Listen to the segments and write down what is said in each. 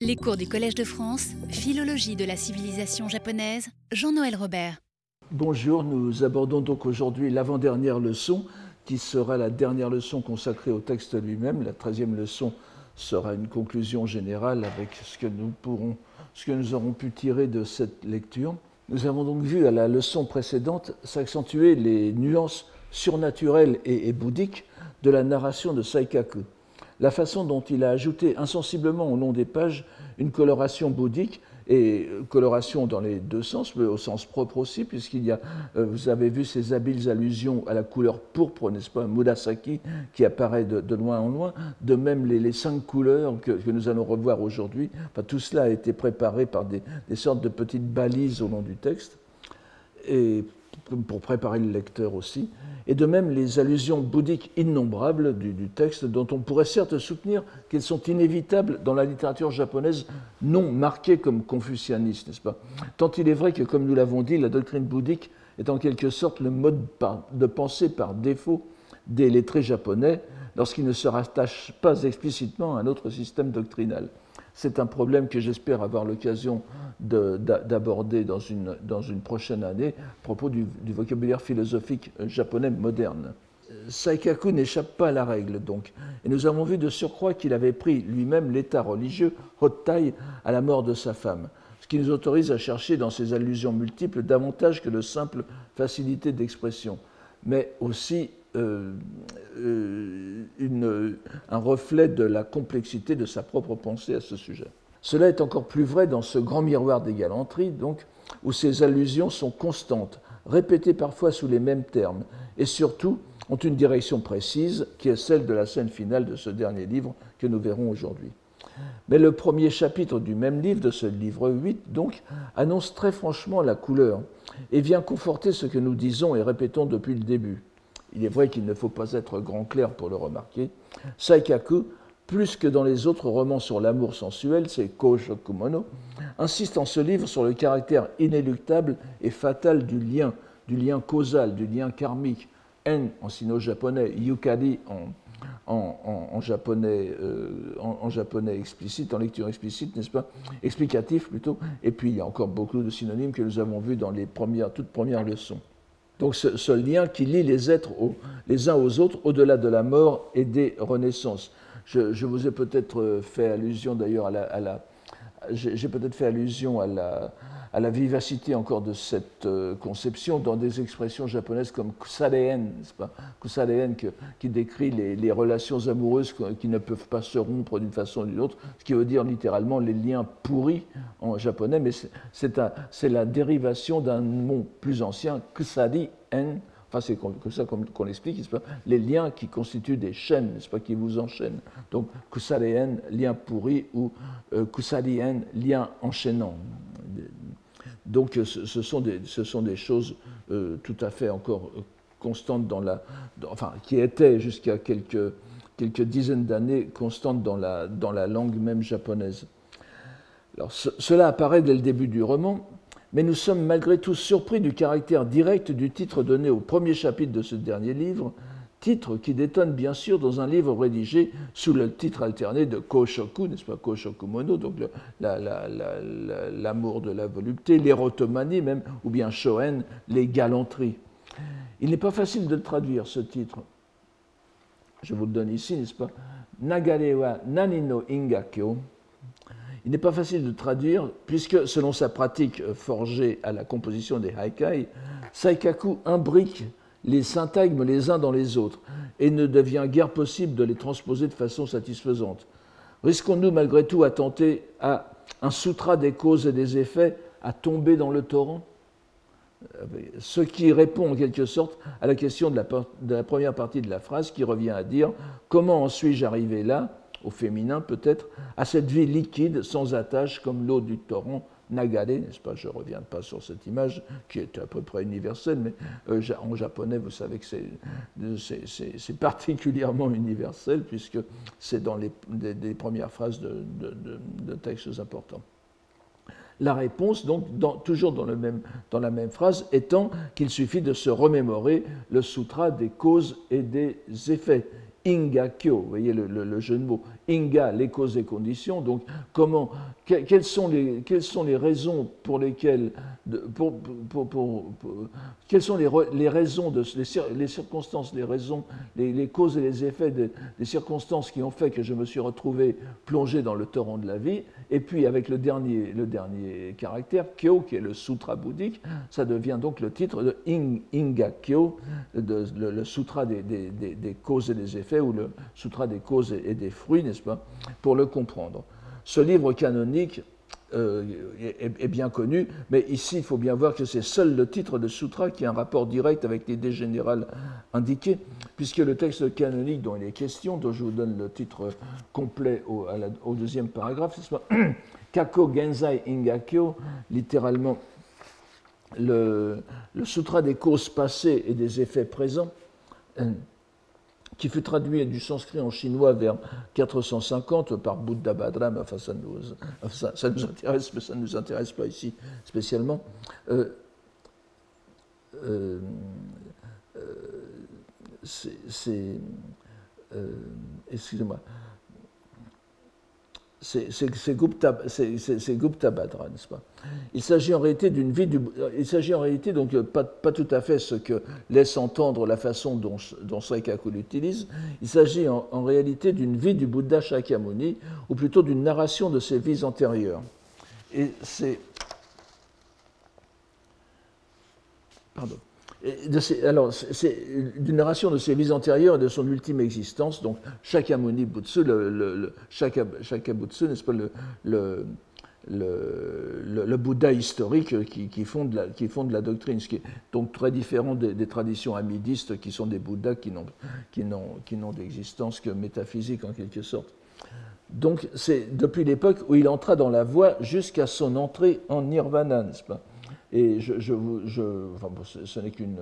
Les cours du Collège de France, Philologie de la civilisation japonaise, Jean-Noël Robert. Bonjour, nous abordons donc aujourd'hui l'avant-dernière leçon, qui sera la dernière leçon consacrée au texte lui-même. La treizième leçon sera une conclusion générale avec ce que nous pourrons, ce que nous aurons pu tirer de cette lecture. Nous avons donc vu à la leçon précédente s'accentuer les nuances surnaturelles et, et bouddhiques de la narration de Saikaku la façon dont il a ajouté insensiblement au long des pages une coloration bouddhique, et coloration dans les deux sens, mais au sens propre aussi, puisqu'il y a, euh, vous avez vu ces habiles allusions à la couleur pourpre, n'est-ce pas, Murasaki, qui apparaît de, loin en loin, de même les, cinq couleurs que, nous allons revoir aujourd'hui. Tout cela a été préparé par des, des sortes de petites balises au long du texte. Et pour préparer le lecteur aussi, et de même les allusions bouddhiques innombrables du, texte, dont on pourrait certes soutenir qu'elles sont inévitables dans la littérature japonaise non marquée comme confucianiste, n'est-ce pas? Tant il est vrai que, comme nous l'avons dit, la doctrine bouddhique est en quelque sorte le mode de pensée par défaut des lettrés japonais lorsqu'ils ne se rattachent pas explicitement à un autre système doctrinal. C'est un problème que j'espère avoir l'occasion d'aborder dans une, prochaine année à propos du, vocabulaire philosophique japonais moderne. Saikaku n'échappe pas à la règle, donc. Et nous avons vu de surcroît qu'il avait pris lui-même l'état religieux Hottai à la mort de sa femme, ce qui nous autorise à chercher dans ces allusions multiples davantage que de simples facilités d'expression, mais aussi euh, euh, une, un reflet de la complexité de sa propre pensée à ce sujet. Cela est encore plus vrai dans ce grand miroir des galanteries, donc, où ces allusions sont constantes, répétées parfois sous les mêmes termes, et surtout ont une direction précise, qui est celle de la scène finale de ce dernier livre que nous verrons aujourd'hui. Mais le premier chapitre du même livre, de ce livre 8, donc, annonce très franchement la couleur et vient conforter ce que nous disons et répétons depuis le début. Il est vrai qu'il ne faut pas être grand clair pour le remarquer. Saikaku, plus que dans les autres romans sur l'amour sensuel, c'est Koshokumono, insiste en ce livre sur le caractère inéluctable et fatal du lien, du lien causal, du lien karmique, en en sino-japonais, yukari en, japonais, euh, en, japonais explicite, en lecture explicite, n'est-ce pas? Explicatif plutôt. Et puis il y a encore beaucoup de synonymes que nous avons vus dans les premières, toutes premières leçons. Donc ce, lien qui lie les êtres les uns aux autres au-delà de la mort et des renaissances. Je, vous ai peut-être fait allusion d'ailleurs à la, j'ai peut-être fait allusion à la, vivacité encore de cette euh, conception dans des expressions japonaises comme kusareen, pas? Qui décrit les, les, relations amoureuses qui ne peuvent pas se rompre d'une façon ou d'une autre, ce qui veut dire littéralement les liens pourris en japonais, mais c'est la dérivation d'un mot plus ancien, kusari-en, Enfin, c'est comme ça qu'on l'explique, les liens qui constituent des chaînes, n'est-ce pas, qui vous enchaînent. Donc, kusarien, lien pourri, ou euh, kusarien, lien enchaînant. Donc, ce sont des, ce sont des choses euh, tout à fait encore euh, constantes dans la. enfin, qui étaient jusqu'à quelques, quelques dizaines d'années constantes dans la, dans la langue même japonaise. Alors, cela apparaît dès le début du roman, mais nous sommes malgré tout surpris du caractère direct du titre donné au premier chapitre de ce dernier livre, titre qui détonne bien sûr dans un livre rédigé sous le titre alterné de Koshoku, n'est-ce pas, Koshokumono, donc l'amour de la volupté, l'érotomanie même, ou bien Shoen, les galanteries. Il n'est pas facile de traduire, ce titre. Je vous le donne ici, n'est-ce pas? Nagarewa Nanino Ingakyo, il n'est pas facile de traduire, puisque selon sa pratique forgée à la composition des haikai, Saikaku imbrique les syntagmes les uns dans les autres et ne devient guère possible de les transposer de façon satisfaisante. Risquons-nous malgré tout à tenter à un sutra des causes et des effets à tomber dans le torrent? Ce qui répond en quelque sorte à la question de la première partie de la phrase qui revient à dire Comment en suis-je arrivé là? Au féminin peut-être, à cette vie liquide, sans attache, comme l'eau du torrent Nagare, n'est-ce pas? Je ne reviens pas sur cette image qui est à peu près universelle, mais euh, en japonais, vous savez que c'est particulièrement universel, puisque c'est dans les, premières phrases de, textes importants. La réponse, donc, toujours dans, dans, la même phrase, étant qu'il suffit de se remémorer le sutra des causes et des effets Ingakyo, vous voyez le, jeu de mots, Inga, les causes et conditions. Donc, comment, quelles, sont les, sont les raisons pour lesquelles, pour, quelles sont les, les raisons, de, les, circonstances, les raisons, les, causes et les effets des circonstances qui ont fait que je me suis retrouvé plongé dans le torrent de la vie. Et puis, avec le dernier, le dernier caractère, Kyo, qui est le sutra bouddhique, ça devient donc le titre de Inga Kyo, le, sutra des, des, causes et des effets, ou le sutra des causes et des fruits, n'est-ce pas, pour le comprendre. Ce livre canonique euh, est, bien connu, mais ici, il faut bien voir que c'est seul le titre de Sutra qui a un rapport direct avec l'idée générale indiquée, puisque le texte canonique dont il est question, dont je vous donne le titre complet au, au deuxième paragraphe, Kako Genzai Ingakyo, littéralement le, le, Sutra des causes passées et des effets présents qui fut traduit du sanskrit en chinois vers 450 par Buddha Badram, enfin ça nous, intéresse, mais ça ne nous intéresse pas ici spécialement. Euh, euh, euh c'est. Excusez-moi c'est Gupta, Bhadra, n'est-ce pas? Il s'agit en réalité d'une vie du, il s'agit en réalité donc pas, pas, tout à fait ce que laisse entendre la façon dont, dont l'utilise. Il s'agit en, en, réalité d'une vie du Bouddha Shakyamuni, ou plutôt d'une narration de ses vies antérieures. Et c'est pardon alors, c'est d'une narration de ses vies antérieures et de son ultime existence. Donc, Shakyamuni Butsu, le, le, Shakabutsu, n'est-ce pas, le, le, le, Bouddha historique qui, fonde la, doctrine, ce qui est donc très différent des, traditions amidistes qui sont des Bouddhas qui n'ont d'existence que métaphysique en quelque sorte. Donc, c'est depuis l'époque où il entra dans la voie jusqu'à son entrée en nirvana, n'est-ce pas? Et je, je, enfin, ce n'est qu'une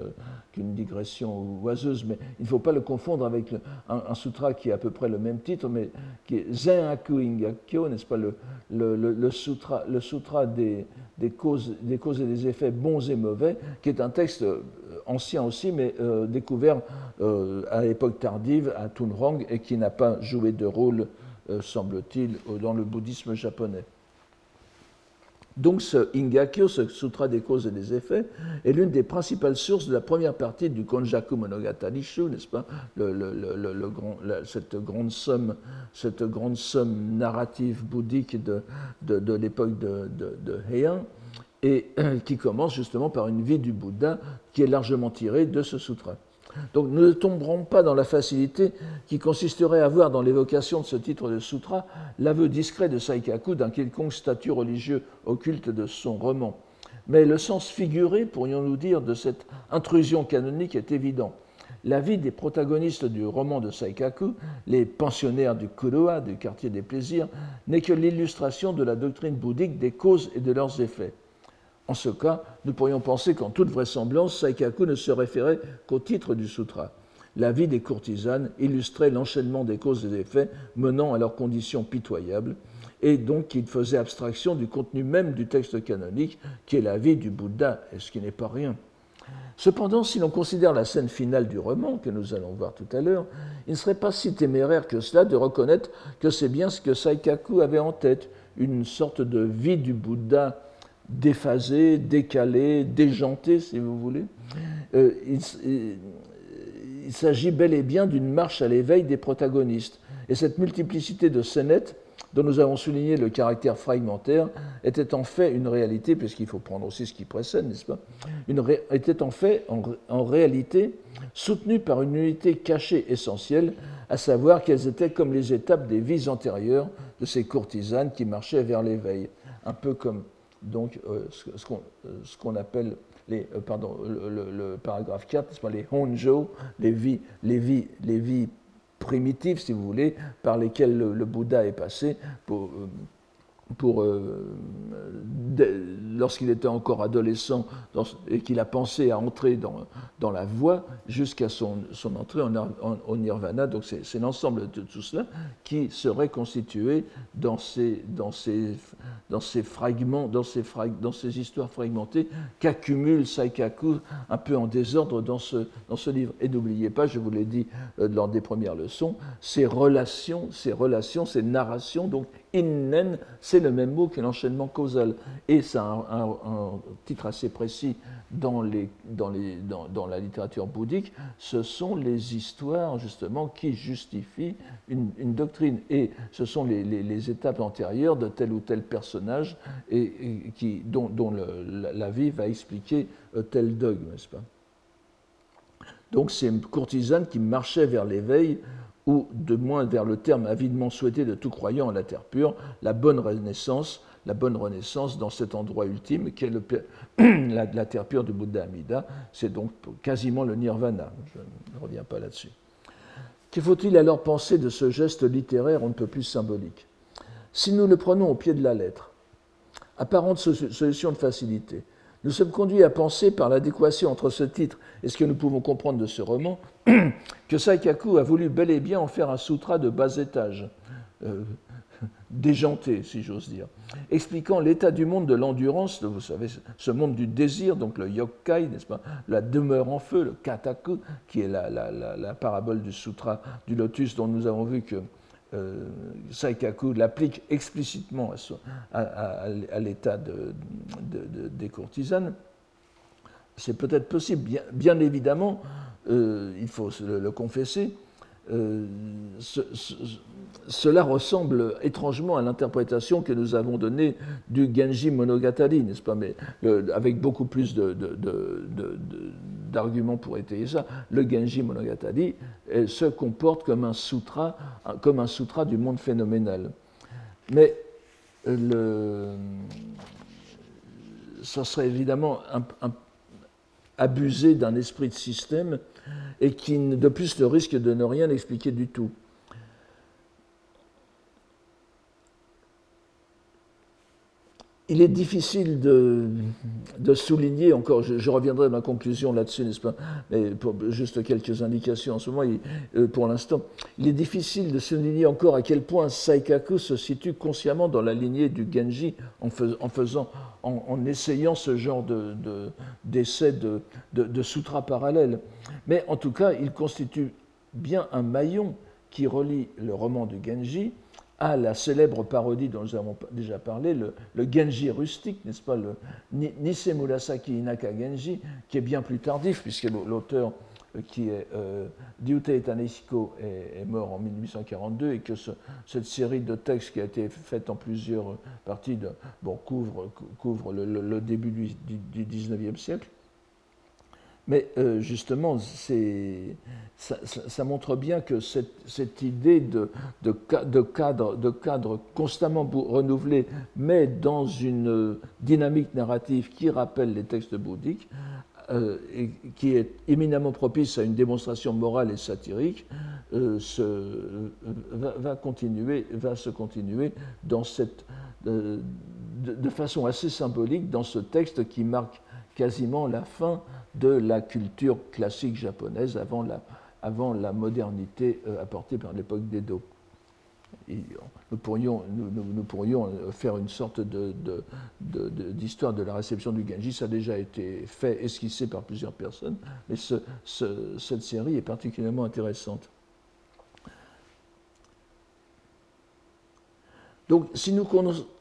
digression oiseuse, mais il ne faut pas le confondre avec un, sutra qui a à peu près le même titre, mais qui est Zen Aku Ingakyo, n'est-ce pas, le, sutra, le sutra des, des, causes, des causes et des effets bons et mauvais, qui est un texte euh, ancien aussi, mais euh, découvert euh, à l'époque tardive à Tunrong et qui n'a pas joué de rôle, semble-t-il, dans le bouddhisme japonais. Donc ce Ingakyo, ce Sutra des causes et des effets, est l'une des principales sources de la première partie du Konjaku Monogatari Shu, n'est-ce pas? Cette, grande somme, cette grande somme narrative bouddhique de, de, l'époque de, de, Heian, et qui commence justement par une vie du Bouddha qui est largement tirée de ce sutra. Donc nous ne tomberons pas dans la facilité qui consisterait à voir dans l'évocation de ce titre de sutra l'aveu discret de Saikaku d'un quelconque statut religieux occulte de son roman. Mais le sens figuré, pourrions-nous dire, de cette intrusion canonique est évident. La vie des protagonistes du roman de Saikaku, les pensionnaires du Kuroa, du quartier des plaisirs, n'est que l'illustration de la doctrine bouddhique des causes et de leurs effets. En ce cas, nous pourrions penser qu'en toute vraisemblance, Saikaku ne se référait qu'au titre du sutra. La vie des courtisanes illustrait l'enchaînement des causes et des effets menant à leurs conditions pitoyables, et donc qu'il faisait abstraction du contenu même du texte canonique, qui est la vie du Bouddha, et ce qui n'est pas rien. Cependant, si l'on considère la scène finale du roman, que nous allons voir tout à l'heure, il ne serait pas si téméraire que cela de reconnaître que c'est bien ce que Saikaku avait en tête, une sorte de vie du Bouddha déphasé, décalé, déjanté, si vous voulez. Euh, il, s'agit bel et bien d'une marche à l'éveil des protagonistes. Et cette multiplicité de scénettes, dont nous avons souligné le caractère fragmentaire, était en fait une réalité, puisqu'il faut prendre aussi ce qui précède, n'est-ce pas? Était en fait, en réalité, soutenue par une unité cachée essentielle, à savoir qu'elles étaient comme les étapes des vies antérieures de ces courtisanes qui marchaient vers l'éveil, un peu comme donc euh, euh, ce qu'on appelle les, euh, pardon, le, paragraphe 4, les honjo, les vies, les, vies, les vies primitives, si vous voulez, par lesquelles le, Bouddha est passé pour, euh, lorsqu'il était encore adolescent et qu'il a pensé à entrer dans, la voie jusqu'à son, entrée en, au nirvana. Donc c'est l'ensemble de tout cela qui serait constitué dans ces, fragments, dans ces, histoires fragmentées qu'accumule Saikaku un peu en désordre dans ce, dans ce livre. Et n'oubliez pas, je vous l'ai dit euh, lors des premières leçons, ces relations, ces relations, ces narrations, donc innen, c'est le même mot que l'enchaînement causal. Et ça a un, titre assez précis dans, la littérature bouddhique, ce sont les histoires justement qui justifient une, doctrine. Et ce sont les, étapes antérieures de tel ou tel personnage et, dont, la, vie va expliquer euh, tel dogme, n'est-ce pas? Donc c'est une courtisane qui marchait vers l'éveil ou de moins vers le terme avidement souhaité de tout croyant en la terre pure, la bonne renaissance, la bonne renaissance dans cet endroit ultime qui est la, terre pure du Bouddha Amida, c'est donc quasiment le nirvana. Je ne reviens pas là-dessus. Qu'il faut-il alors penser de ce geste littéraire on ne peut plus symbolique? Si nous le prenons au pied de la lettre, apparente solution de facilité, nous sommes conduits à penser par l'adéquation entre ce titre et ce que nous pouvons comprendre de ce roman que Saikaku a voulu bel et bien en faire un sutra de bas étage, euh, déjanté si j'ose dire, expliquant l'état du monde de l'endurance, vous savez, ce monde du désir, donc le yokai, n'est-ce pas, la demeure en feu, le kataku, qui est la, parabole du sutra du lotus dont nous avons vu que euh, Saikaku l'applique explicitement à, l'état des courtisanes, c'est peut-être possible. Bien, évidemment, euh, il faut le, confesser, euh, cela ressemble étrangement à l'interprétation que nous avons donnée du Genji Monogatari, n'est-ce pas? Mais avec beaucoup plus d'arguments pour étayer ça, le Genji Monogatari se comporte comme un sutra, comme un sutra du monde phénoménal. Mais le, ça serait évidemment un, abuser d'un esprit de système et qui, de plus, le risque de ne rien expliquer du tout. Il est difficile de, souligner, encore, je, reviendrai à ma conclusion là-dessus, n'est-ce pas, mais juste quelques indications en ce moment, euh, pour l'instant, il est difficile de souligner encore à quel point Saikaku se situe consciemment dans la lignée du Genji en, faisant, en, essayant ce genre d'essai de, de, de, sutra parallèle. Mais en tout cas, il constitue bien un maillon qui relie le roman du Genji à la célèbre parodie dont nous avons déjà parlé, le, Genji rustique, n'est-ce pas, le Nisei Murasaki Inaka Genji, qui est bien plus tardif, puisque l'auteur euh, qui est euh, est, mort en 1842 et que cette série de textes qui a été faite en plusieurs parties bon, couvre, le, début du, du, 19e siècle. Mais euh, justement, ça, montre bien que cette, idée de, cadre, constamment renouvelé, mais dans une dynamique narrative qui rappelle les textes bouddhiques, euh, et qui est éminemment propice à une démonstration morale et satirique, euh, va, continuer, va se continuer de façon assez symbolique dans ce texte qui marque quasiment la fin de la culture classique japonaise avant la, avant la modernité euh, apportée par l'époque d'Edo. Nous pourrions, nous, pourrions, faire une sorte d'histoire de, de, la réception du Genji. Ça a déjà été fait, esquissé par plusieurs personnes, mais ce, cette série est particulièrement intéressante. Donc, si nous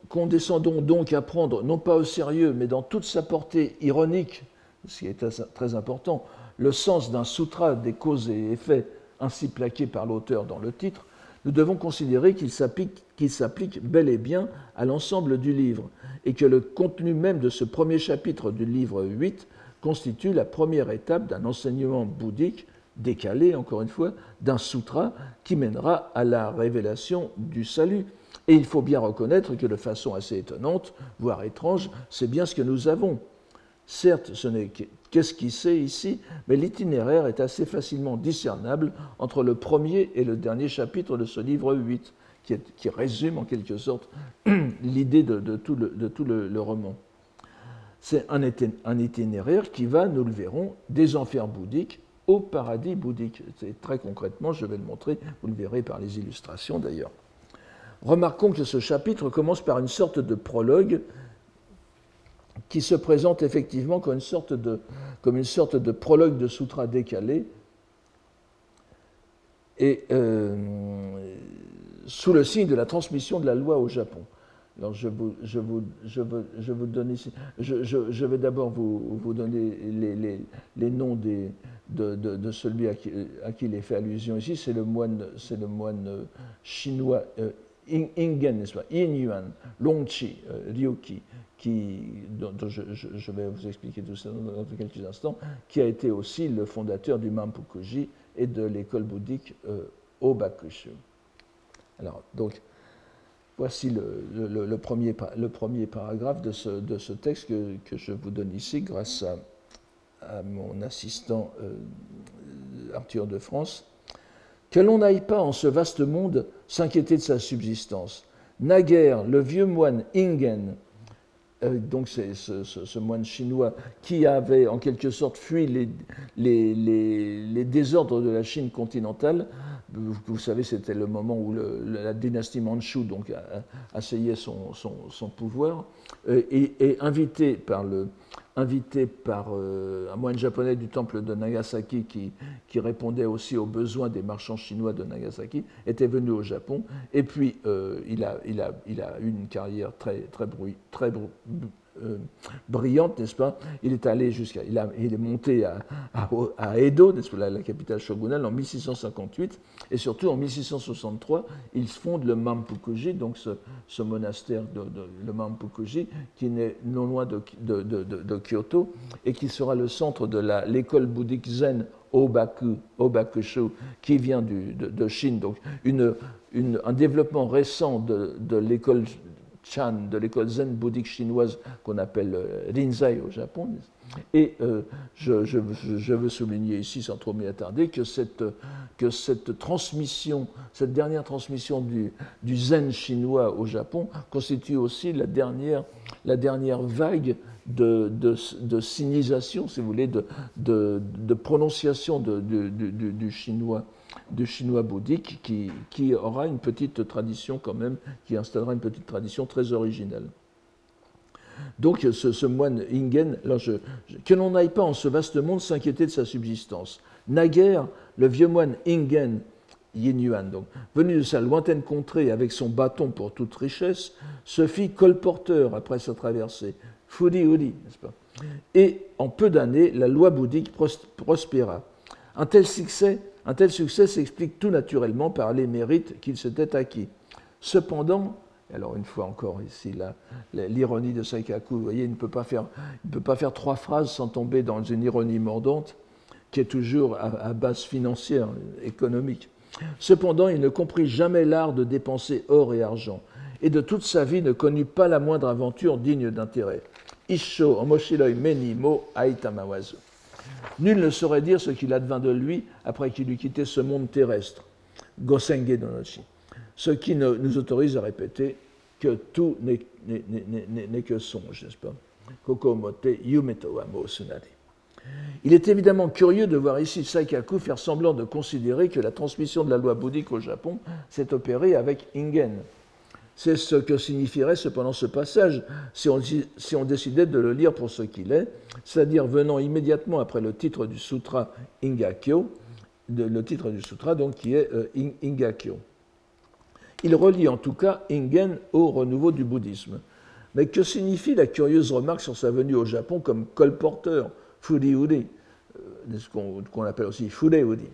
condescendons donc à prendre, non pas au sérieux, mais dans toute sa portée ironique, ce qui est très important, le sens d'un sutra des causes et effets ainsi plaqué par l'auteur dans le titre, nous devons considérer qu'il s'applique bel et bien à l'ensemble du livre, et que le contenu même de ce premier chapitre du livre 8 constitue la première étape d'un enseignement bouddhique décalé, encore une fois, d'un sutra qui mènera à la révélation du salut. Et il faut bien reconnaître que de façon assez étonnante, voire étrange, c'est bien ce que nous avons. Certes, ce n'est qu'esquissé ici, mais l'itinéraire est assez facilement discernable entre le premier et le dernier chapitre de ce livre 8, qui, résume en quelque sorte l'idée de, tout le, roman. C'est un, un, itinéraire qui va, nous le verrons, des enfers bouddhiques au paradis bouddhique. C'est très concrètement, je vais le montrer, vous le verrez par les illustrations d'ailleurs. Remarquons que ce chapitre commence par une sorte de prologue qui se présente effectivement comme une sorte de, comme une sorte de prologue de sutra décalé, et euh, sous le signe de la transmission de la loi au Japon. Alors je, vous, je, vous, je, veux, je vous je, vais d'abord vous, vous, donner les, les, les noms des, de, de, de, celui à qui, à qui, il est fait allusion ici, c'est le moine, c'est le moine chinois euh, Ingen, n'est-ce pas, Yin Yuan, Longqi, euh, Ryuki, qui, dont, je, vais vous expliquer tout ça dans, quelques instants, qui a été aussi le fondateur du Mampukuji et de l'école bouddhique euh, Obakushu. Alors, donc, voici le, premier, paragraphe de ce, texte que, je vous donne ici grâce à, mon assistant euh, Arthur de France. Que l'on n'aille pas en ce vaste monde s'inquiéter de sa subsistance. Naguère, le vieux moine Ingen, donc c'est ce, moine chinois qui avait en quelque sorte fui les, les, désordres de la Chine continentale. Vous, savez, c'était le moment où la dynastie Manchu donc, asseyait son, pouvoir, euh, et, invité par le, invité par euh, un moine japonais du temple de Nagasaki qui, qui, répondait aussi aux besoins des marchands chinois de Nagasaki, était venu au Japon. Et puis, euh, il, a, il, a, il, a, eu une carrière très, très, bruit, très euh, brillante, n'est-ce pas? Il est allé jusqu'à, il, il, est monté à, Edo, n'est-ce pas, la, capitale shogunale, en 1658, et surtout en 1663, il fonde le Mampukuji, donc ce, monastère de, le Mampukuji, qui est non loin de, de, de, Kyoto et qui sera le centre de l'école bouddhique zen Obaku, Obakushu, qui vient de, Chine, donc un développement récent de, l'école Chan, de l'école zen bouddhique chinoise qu'on appelle euh, Rinzai au Japon. Et euh, je, veux souligner ici, sans trop m'y attarder, que cette, que cette transmission, cette dernière transmission du, du, zen chinois au Japon constitue aussi la dernière, la dernière vague de, sinisation, si vous voulez, de, de prononciation du, chinois du chinois bouddhique qui, qui, aura une petite tradition quand même, qui installera une petite tradition très originale. Donc ce, moine Ingen, que l'on n'aille pas en ce vaste monde s'inquiéter de sa subsistance. Naguère, le vieux moine Ingen, Yin Yuan, donc, venu de sa lointaine contrée avec son bâton pour toute richesse, se fit colporteur après sa traversée, Fudi Udi, n'est-ce pas? Et en peu d'années, la loi bouddhique prospéra. Un tel succès un tel succès s'explique tout naturellement par les mérites qu'il s'était acquis. Cependant, alors une fois encore ici, l'ironie de Saikaku, vous voyez, il ne, peut pas faire, il ne peut pas faire trois phrases sans tomber dans une ironie mordante qui est toujours à, base financière, économique. Cependant, il ne comprit jamais l'art de dépenser or et argent, et de toute sa vie ne connut pas la moindre aventure digne d'intérêt. Isho meni mo aitamawazu. Nul ne saurait dire ce qu'il advint de lui après qu'il eut quitté ce monde terrestre, Gosenge Donochi, ce qui nous autorise à répéter que tout n'est que songe, n'est-ce pas? Kokomote Yumeto Sunari. Il est évidemment curieux de voir ici Saikaku faire semblant de considérer que la transmission de la loi bouddhique au Japon s'est opérée avec Ingen, c'est ce que signifierait cependant ce passage si on, décidait de le lire pour ce qu'il est, c'est-à-dire venant immédiatement après le titre du sutra Ingakyo, le titre du sutra donc qui est euh, Ingakyo. Il relie en tout cas Ingen au renouveau du bouddhisme. Mais que signifie la curieuse remarque sur sa venue au Japon comme colporteur, Furiuri, euh, ce qu'on appelle aussi Fureuri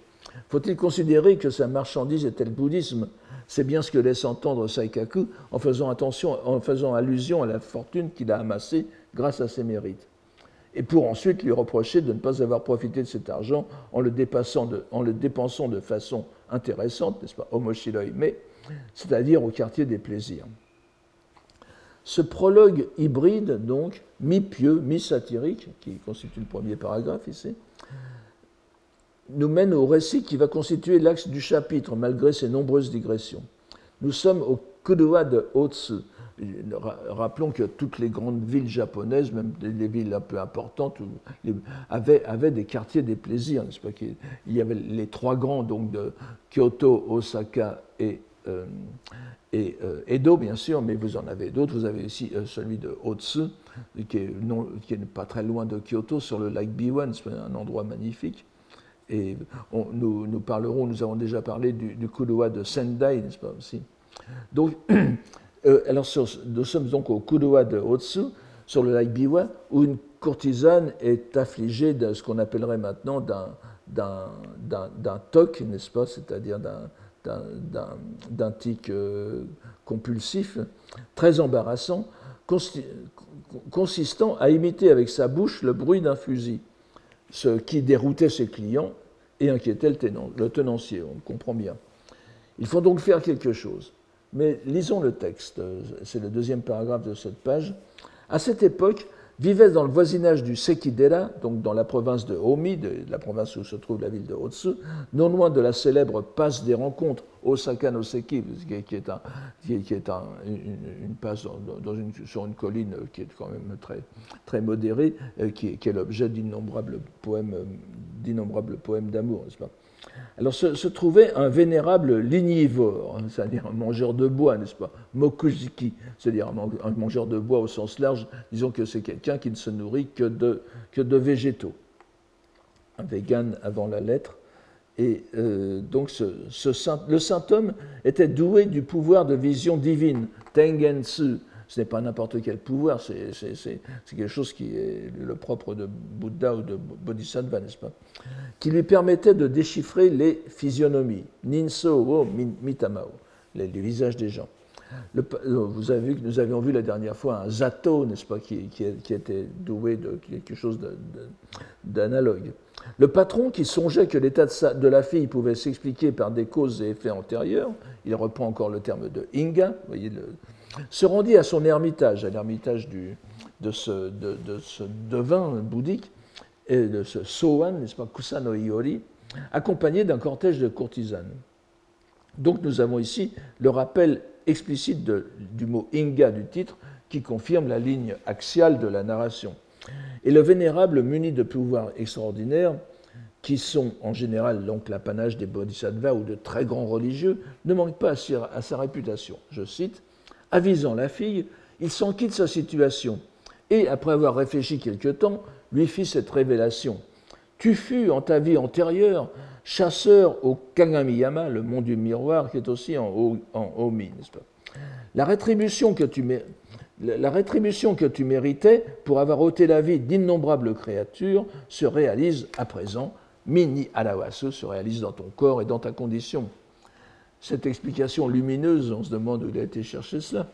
Faut-il considérer que sa marchandise était le bouddhisme? C'est bien ce que laisse entendre Saikaku en faisant, attention, en faisant allusion à la fortune qu'il a amassée grâce à ses mérites. Et pour ensuite lui reprocher de ne pas avoir profité de cet argent en le, dépensant de façon intéressante, n'est-ce pas, mais c'est-à-dire au quartier des plaisirs. Ce prologue hybride, donc, mi-pieux, mi-satirique, qui constitue le premier paragraphe ici, nous mène au récit qui va constituer l'axe du chapitre, malgré ses nombreuses digressions. Nous sommes au Kudowa de Otsu. Rappelons que toutes les grandes villes japonaises, même les villes un peu importantes, avaient, des quartiers des plaisirs. Pas Il y avait les trois grands, donc de Kyoto, Osaka et, et euh, Edo, bien sûr, mais vous en avez d'autres. Vous avez ici euh, celui de Otsu, qui est, qui pas très loin de Kyoto, sur le lac Biwan, c'est un endroit magnifique. Et nous, parlerons, nous avons déjà parlé du, du de Sendai, n'est-ce pas aussi Donc, euh, alors nous sommes donc au Kudowa de Otsu, sur le lac Biwa, où une courtisane est affligée de ce qu'on appellerait maintenant d'un toc, n'est-ce pas, c'est-à-dire d'un tic euh, compulsif, très embarrassant, consistant à imiter avec sa bouche le bruit d'un fusil, ce qui déroutait ses clients et inquiétait le, tenancier, on comprend bien. Il faut donc faire quelque chose. Mais lisons le texte, c'est le deuxième paragraphe de cette page. À cette époque, vivait dans le voisinage du Sekidera, donc dans la province de Omi, de la province où se trouve la ville de Otsu, non loin de la célèbre passe des rencontres, Osaka no Seki, qui est, une, passe sur une colline qui est quand même très, modérée, euh, qui, est l'objet d'innombrables poèmes, d'innombrables poèmes d'amour, n'est-ce pas? Alors se, trouvait un vénérable lignivore, hein, c'est-à-dire un mangeur de bois, n'est-ce pas? Mokujiki, c'est-à-dire un mangeur de bois au sens large, disons que c'est quelqu'un qui ne se nourrit que de, végétaux. Un vegan avant la lettre. Et euh, donc le saint homme était doué du pouvoir de vision divine, Tengensu, ce n'est pas n'importe quel pouvoir, c'est quelque chose qui est le propre de Bouddha ou de Bodhisattva, n'est-ce pas? Qui lui permettait de déchiffrer les physionomies, ninso mitamao, les, visages des gens. Vous avez vu que nous avions vu la dernière fois un zato, n'est-ce pas, qui, était doué de quelque chose d'analogue. Le patron qui songeait que l'état de, la fille pouvait s'expliquer par des causes et effets antérieurs, il reprend encore le terme de inga, voyez se rendit à son ermitage, à l'ermitage de ce, de, ce, devin bouddhique, et de ce Soan, n'est-ce pas, Kusano Iori, accompagné d'un cortège de courtisanes. Donc nous avons ici le rappel explicite du mot inga du titre qui confirme la ligne axiale de la narration. Et le vénérable, muni de pouvoirs extraordinaires, qui sont en général donc l'apanage des bodhisattvas ou de très grands religieux, ne manque pas à sa réputation. Je cite Avisant la fille, il s'en quitte sa situation et, après avoir réfléchi quelque temps, lui fit cette révélation. Tu fus, en ta vie antérieure, chasseur au Kagamiyama, le mont du miroir, qui est aussi en, Omi, n'est-ce pas? La rétribution, que tu, la rétribution que tu méritais pour avoir ôté la vie d'innombrables créatures se réalise à présent. Mini alawasu se réalise dans ton corps et dans ta condition cette explication lumineuse, on se demande où il a été cherché cela,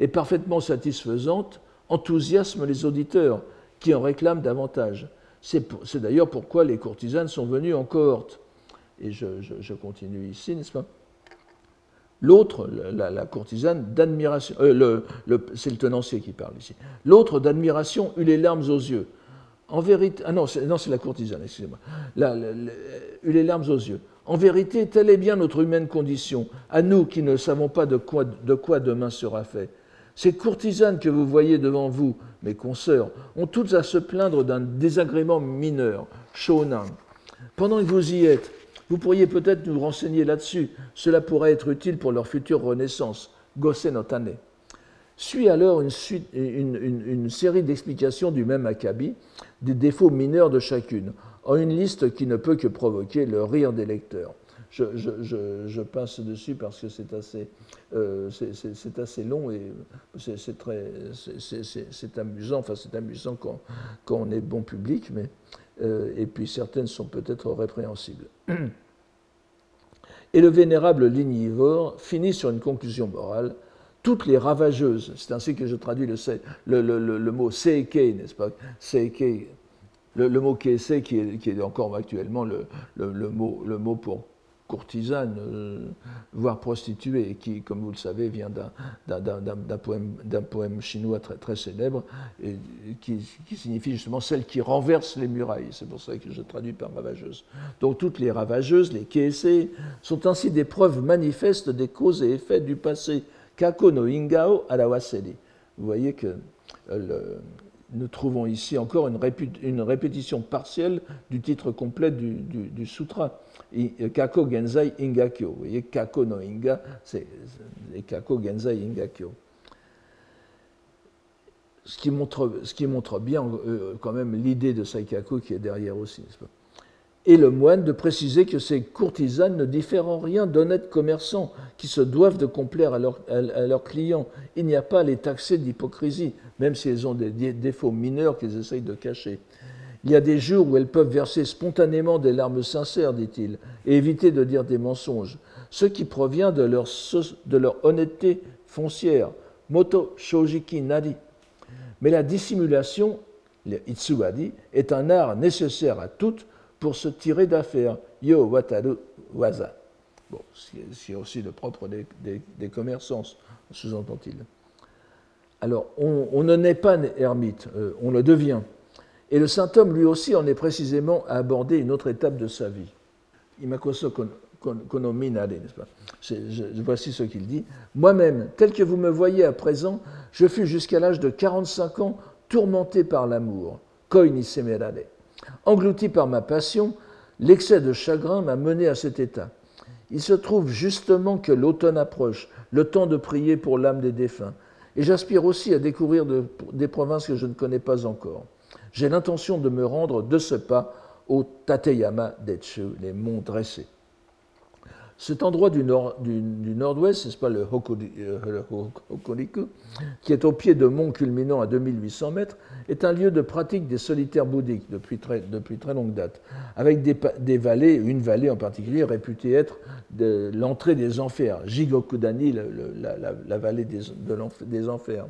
est parfaitement satisfaisante, enthousiasme les auditeurs qui en réclament davantage. C'est d'ailleurs pourquoi les courtisanes sont venues en cohorte. Et je, continue ici, n'est-ce pas? L'autre, la, courtisane d'admiration, euh, c'est le tenancier qui parle ici. L'autre d'admiration eut les larmes aux yeux. En vérité, ah non, c'est la courtisane, excusez-moi. Eut les larmes aux yeux. En vérité, telle est bien notre humaine condition, à nous qui ne savons pas de quoi, de quoi demain sera fait. Ces courtisanes que vous voyez devant vous, mes consoeurs, ont toutes à se plaindre d'un désagrément mineur, shonan. Pendant que vous y êtes, vous pourriez peut-être nous renseigner là-dessus. Cela pourrait être utile pour leur future renaissance. Gosen Otane. Suit alors une, série d'explications du même acabit, des défauts mineurs de chacune en une liste qui ne peut que provoquer le rire des lecteurs. Je, passe dessus parce que c'est assez, euh, assez long et c'est c'est amusant. Enfin, c'est amusant quand, quand, on est bon public, mais euh, et puis certaines sont peut-être répréhensibles. Et le vénérable lignivore finit sur une conclusion morale. Toutes les ravageuses, c'est ainsi que je traduis le, le, le, le mot seike, n'est-ce pas? Seike, le, mot kese, qui est, qui est encore actuellement le, mot, le mot pour courtisane, euh, voire prostituée, qui, comme vous le savez, vient d'un poème, chinois très, célèbre, et qui, signifie justement celle qui renverse les murailles. C'est pour ça que je traduis par ravageuse. Donc toutes les ravageuses, les keisei, sont ainsi des preuves manifestes des causes et effets du passé. Kako no ingao. Vous voyez que euh, nous trouvons ici encore une, répétition partielle du titre complet du sutra. Kako Genzai Ingakyo. Vous voyez, Kako no Inga, c'est Kako Genzai Ingakyo. Ce qui montre, bien euh, quand même l'idée de Saikaku qui est derrière aussi, et le moine de préciser que ces courtisanes ne diffèrent en rien d'honnêtes commerçants qui se doivent de complaire à, leurs clients. Il n'y a pas à les taxer d'hypocrisie, même si elles ont des défauts mineurs qu'ils essayent de cacher. Il y a des jours où elles peuvent verser spontanément des larmes sincères, dit-il, et éviter de dire des mensonges, ce qui provient de leur, honnêteté foncière. Moto Shojiki Nari. Mais la dissimulation, le Itsuwadi, est un art nécessaire à toutes pour se tirer d'affaire. Yo Wataru Waza. Bon, c'est aussi le propre des, commerçants, sous-entend-il. Alors, on, ne naît pas ermite, euh, on le devient. Et le saint homme, lui aussi, en est précisément à aborder une autre étape de sa vie. Imakoso konominare, n'est-ce pas? Voici ce qu'il dit. Moi-même, tel que vous me voyez à présent, je fus jusqu'à l'âge de 45 ans tourmenté par l'amour, koini semerare. Englouti par ma passion, l'excès de chagrin m'a mené à cet état. Il se trouve justement que l'automne approche, le temps de prier pour l'âme des défunts, et j'aspire aussi à découvrir des provinces que je ne connais pas encore j'ai l'intention de me rendre de ce pas au Tateyama Detsu, les monts dressés. Cet endroit du, nord, ouest n'est-ce pas le, euh, Hokuriku, qui est au pied de monts culminant à 2800 mètres, est un lieu de pratique des solitaires bouddhiques depuis très, longue date, avec des, vallées, une vallée en particulier réputée être l'entrée des enfers, Jigokudani, la, vallée des, enfers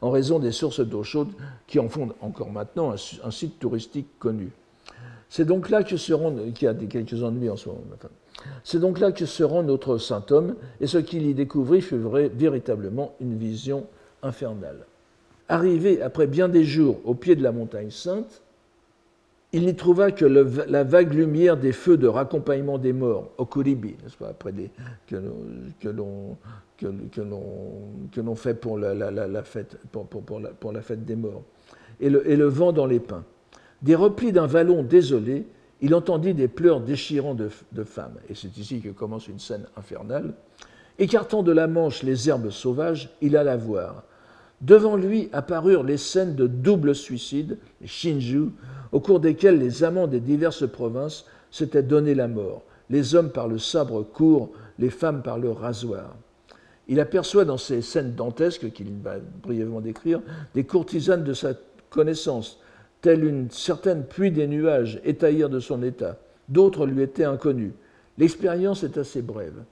en raison des sources d'eau chaude qui en font encore maintenant un, site touristique connu. C'est donc là que se rend, qui a quelques ennuis en ce moment. C'est donc là que se rend notre saint homme, et ce qu'il y découvrit fut véritablement une vision infernale. Arrivé après bien des jours au pied de la montagne sainte, il n'y trouva que la vague lumière des feux de raccompagnement des morts, au n'est-ce pas, après que, l'on fait pour la, fête, pour, la, fête des morts, et le, vent dans les pins. Des replis d'un vallon désolé, il entendit des pleurs déchirants de, femmes, et c'est ici que commence une scène infernale. Écartant de la manche les herbes sauvages, il alla voir. Devant lui apparurent les scènes de double suicide, les Shinju, au cours desquels les amants des diverses provinces s'étaient donné la mort, les hommes par le sabre court, les femmes par le rasoir. Il aperçoit dans ces scènes dantesques qu'il va brièvement décrire des courtisanes de sa connaissance, telle une certaine pluie des nuages étaillir de son état. D'autres lui étaient inconnus. L'expérience est assez brève.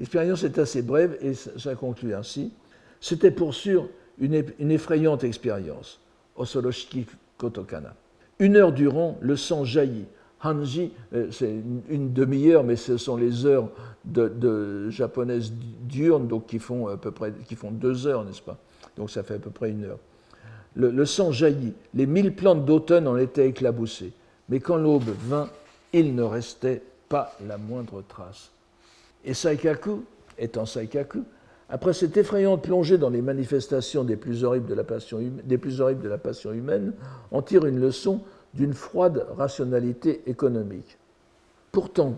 L'expérience est assez brève et ça conclut ainsi. C'était pour sûr une, effrayante expérience. Osoroshiki Kotokana. Une heure durant, le sang jaillit. Hanji, euh, c'est une, demi-heure, mais ce sont les heures de, japonaises diurnes, donc qui font à peu près qui font deux heures, n'est-ce pas? Donc ça fait à peu près une heure. Le, sang jaillit. Les mille plantes d'automne en étaient éclaboussées. Mais quand l'aube vint, il ne restait pas la moindre trace. Et Saikaku, étant Saikaku, après cette effrayante plongée dans les manifestations des plus horribles de la passion, humaine, des plus horribles de la passion humaine, en tire une leçon d'une froide rationalité économique. Pourtant,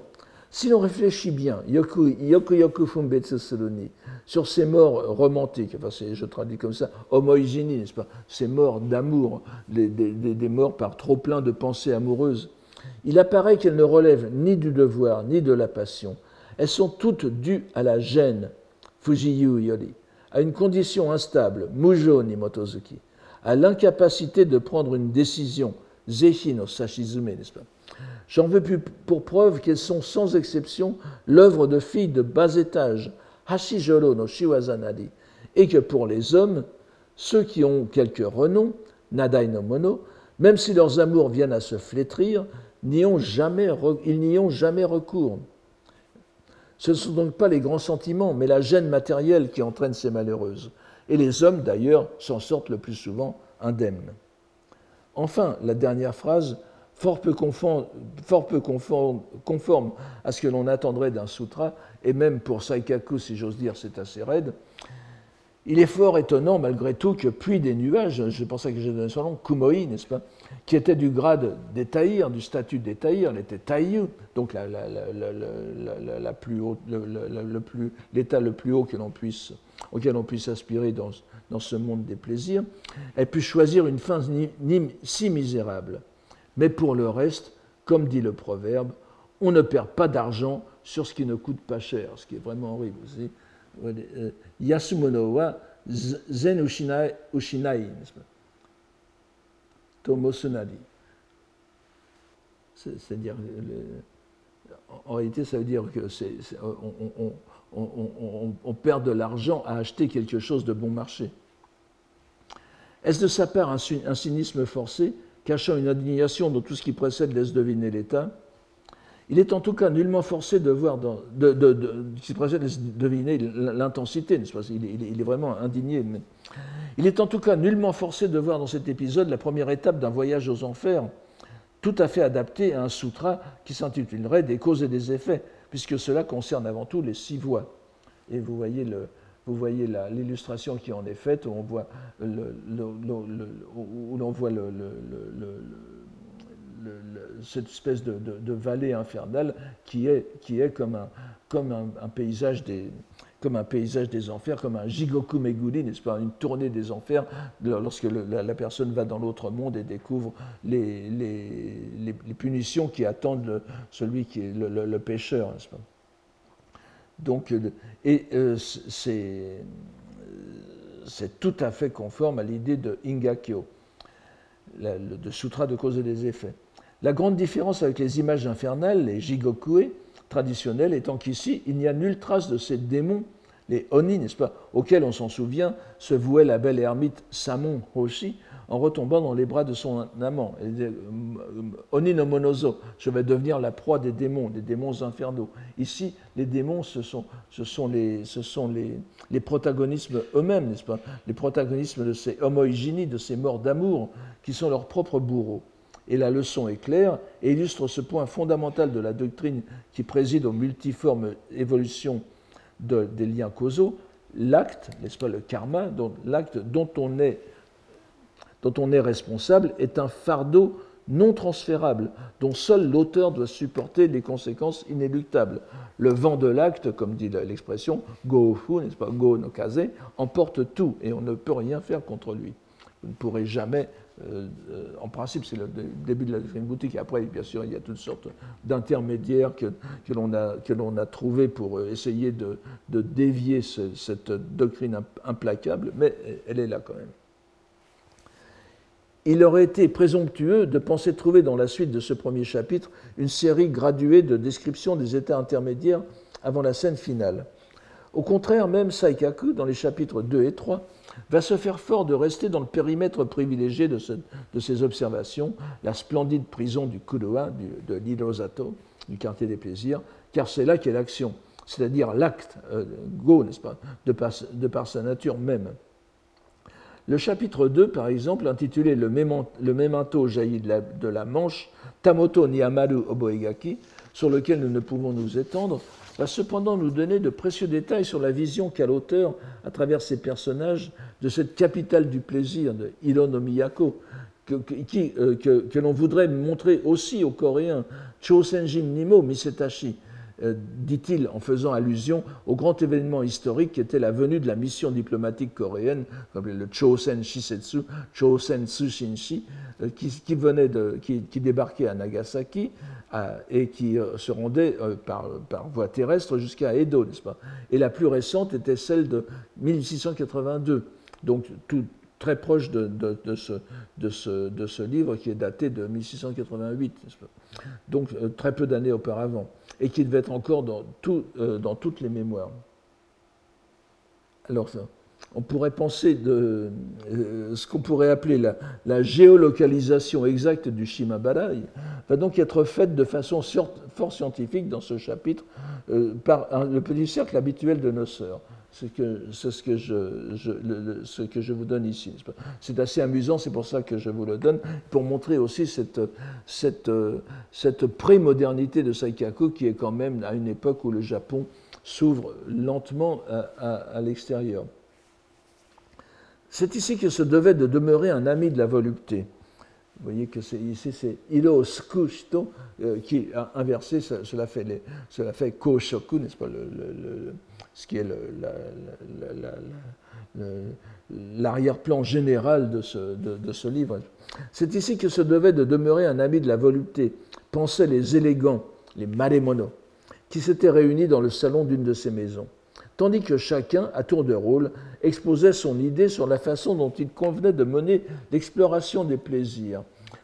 si l'on réfléchit bien, yoku, yoku, fumbetsu suruni, sur ces morts romantiques, enfin je traduis comme ça, homoizini, n'est-ce pas, ces morts d'amour, des, des, morts par trop plein de pensées amoureuses, il apparaît qu'elles ne relèvent ni du devoir ni de la passion. Elles sont toutes dues à la gêne, Fujiyu Yori, à une condition instable, Mujo ni Motozuki, à l'incapacité de prendre une décision, Zehi no Sashizume, n'est-ce pas J'en veux pour preuve qu'elles sont sans exception l'œuvre de filles de bas étage, Hashijoro no Shiwazanari, et que pour les hommes, ceux qui ont quelque renom, Nadai no Mono, même si leurs amours viennent à se flétrir, ont jamais, ils n'y ont jamais recours. Ce ne sont donc pas les grands sentiments, mais la gêne matérielle qui entraîne ces malheureuses. Et les hommes, d'ailleurs, s'en sortent le plus souvent indemnes. Enfin, la dernière phrase, fort peu conforme, à ce que l'on attendrait d'un sutra, et même pour Saikaku, si j'ose dire, c'est assez raide, il est fort étonnant, malgré tout, que puis des nuages, pour ça que j'ai donné son nom, Kumoi, n'est-ce pas, qui était du grade des taïrs, du statut des taïrs, elle était taïu, donc l'état le, plus haut que puisse, auquel on puisse aspirer dans, dans, ce monde des plaisirs, elle pu choisir une fin si misérable. Mais pour le reste, comme dit le proverbe, on ne perd pas d'argent sur ce qui ne coûte pas cher, ce qui est vraiment horrible aussi. Euh, Yasumono wa zen ushinai, tomosunari. C'est-à-dire, en réalité, ça veut dire que on, perd de l'argent à acheter quelque chose de bon marché. Est-ce de sa part un cynisme forcé, cachant une indignation dont tout ce qui précède laisse deviner l'État il est en tout cas nullement forcé de voir, dans, de, de, deviner l'intensité, n'est-ce pas? Il, est vraiment indigné. Il est en tout cas nullement forcé de voir dans cet épisode la première étape d'un voyage aux enfers, tout à fait adapté à un sutra qui s'intitulerait Des causes et des effets, puisque cela concerne avant tout les six voies. Et vous voyez le, vous voyez l'illustration qui en est faite, où le, l'on voit le, cette espèce de, vallée infernale qui est, comme, un, paysage des, enfers, comme un jigoku meguri, n'est-ce pas, une tournée des enfers, lorsque la, personne va dans l'autre monde et découvre les, les, les, punitions qui attendent celui qui est le, pécheur, n'est-ce pas. Donc, euh, et euh, c'est tout à fait conforme à l'idée de Ingakyo, de Sutra de cause et des effets. La grande différence avec les images infernales, les jigokue traditionnelles, étant qu'ici, il n'y a nulle trace de ces démons, les oni, n'est-ce pas, auxquels on s'en souvient, se vouait la belle ermite Samon Hoshi en retombant dans les bras de son amant. Euh, oni no monozo, je vais devenir la proie des démons, des démons infernaux. Ici, les démons, ce sont, ce sont, les, ce sont les, les protagonismes eux-mêmes, n'est-ce pas? Les protagonismes de ces homoïgini, de ces morts d'amour, qui sont leurs propres bourreaux. Et la leçon est claire et illustre ce point fondamental de la doctrine qui préside aux multiformes évolutions des liens causaux, l'acte, n'est-ce pas, le karma, l'acte dont on est dont on est responsable est un fardeau non transférable, dont seul l'auteur doit supporter les conséquences inéluctables. Le vent de l'acte, comme dit l'expression, go fu, n'est-ce pas, go no kaze, emporte tout et on ne peut rien faire contre lui. Vous ne pourrez jamais euh, en principe, c'est le début de la deuxième boutique. Et après, bien sûr, il y a toutes sortes d'intermédiaires que, que l'on a, a trouvés pour euh, essayer de, dévier cette doctrine implacable, mais elle est là quand même. Il aurait été présomptueux de penser trouver dans la suite de ce premier chapitre une série graduée de descriptions des états intermédiaires avant la scène finale. Au contraire, même Saikaku, dans les chapitres 2 et 3, va se faire fort de rester dans le périmètre privilégié de, ses observations, la splendide prison du Kuroa, de l'île du quartier des plaisirs, car c'est là qu'est l'action, c'est-à-dire l'acte, euh, go, n'est-ce pas, de par, sa nature même. Le chapitre 2, par exemple, intitulé Le, memento jailli de la, de la Manche, Tamoto ni Amaru Oboegaki, sur lequel nous ne pouvons nous étendre, va cependant nous donner de précieux détails sur la vision qu'a l'auteur, à travers ses personnages, de cette capitale du plaisir de Hirono Miyako, que, euh, que, que l'on voudrait montrer aussi aux Coréens, Chosenjin Nimo Misetashi, dit-il en faisant allusion au grand événement historique qui était la venue de la mission diplomatique coréenne, le Chosen Shisetsu, Chosen Sushinshi, euh, qui, venait de, qui, débarquait à Nagasaki et qui euh, se rendait par, par voie terrestre jusqu'à Edo, n'est-ce pas? Et la plus récente était celle de 1682, donc tout, très proche de, ce, livre qui est daté de 1688, donc très peu d'années auparavant et qui devait être encore dans, euh, toutes les mémoires. Alors, on pourrait penser de ce qu'on pourrait appeler la, géolocalisation exacte du Shimabara va donc être faite de façon fort scientifique dans ce chapitre par le petit cercle habituel de nos sœurs. C'est ce, que je, vous donne ici. C'est assez amusant, c'est pour ça que je vous le donne, pour montrer aussi cette, cette, cette pré-modernité de Saikaku qui est quand même à une époque où le Japon s'ouvre lentement à, l'extérieur. C'est ici que se devait de demeurer un ami de la volupté. Vous voyez que ici c'est Ilo Skushito euh, qui a inversé, cela fait, cela fait Koshoku, n'est-ce pas, le, ce qui est l'arrière-plan général de ce, livre. C'est ici que se devait de demeurer un ami de la volupté, pensaient les élégants, les maremono, qui s'étaient réunis dans le salon d'une de ces maisons, tandis que chacun, à tour de rôle, exposait son idée sur la façon dont il convenait de mener l'exploration des plaisirs.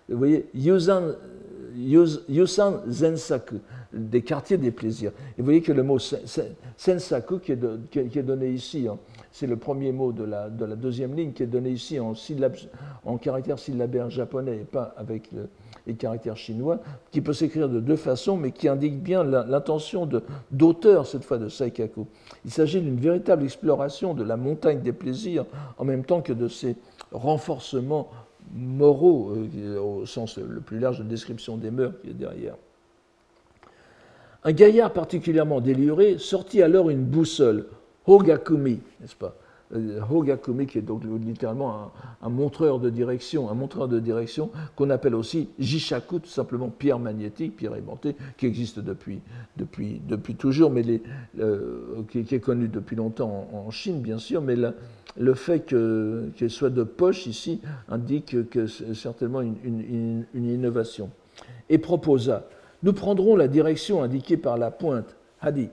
Vous voyez, Yusan Yusan Zensaku, des quartiers des plaisirs. Et vous voyez que le mot Sensaku, qui est, donné ici, hein, c'est le premier mot de la, deuxième ligne, qui est donné ici en, syllabe, en caractère syllabaire japonais et pas avec les caractères chinois, qui peut s'écrire de deux façons, mais qui indique bien l'intention d'auteur, cette fois de Saikaku. Il s'agit d'une véritable exploration de la montagne des plaisirs, en même temps que de ses renforcements moraux, euh, au sens le plus large de description des mœurs qui est derrière. Un gaillard particulièrement déluré sortit alors une boussole, Hogakumi, n'est-ce pas? Hogakumi, qui est donc littéralement un, montreur de direction, un montreur de direction qu'on appelle aussi Jishaku, tout simplement pierre magnétique, pierre aimantée, qui existe depuis, depuis, depuis toujours, mais euh, qui, est connu depuis longtemps en, Chine, bien sûr, mais le fait qu'elle soit de poche ici indique que c'est certainement une, innovation. Et proposa Nous prendrons la direction indiquée par la pointe, Hadi.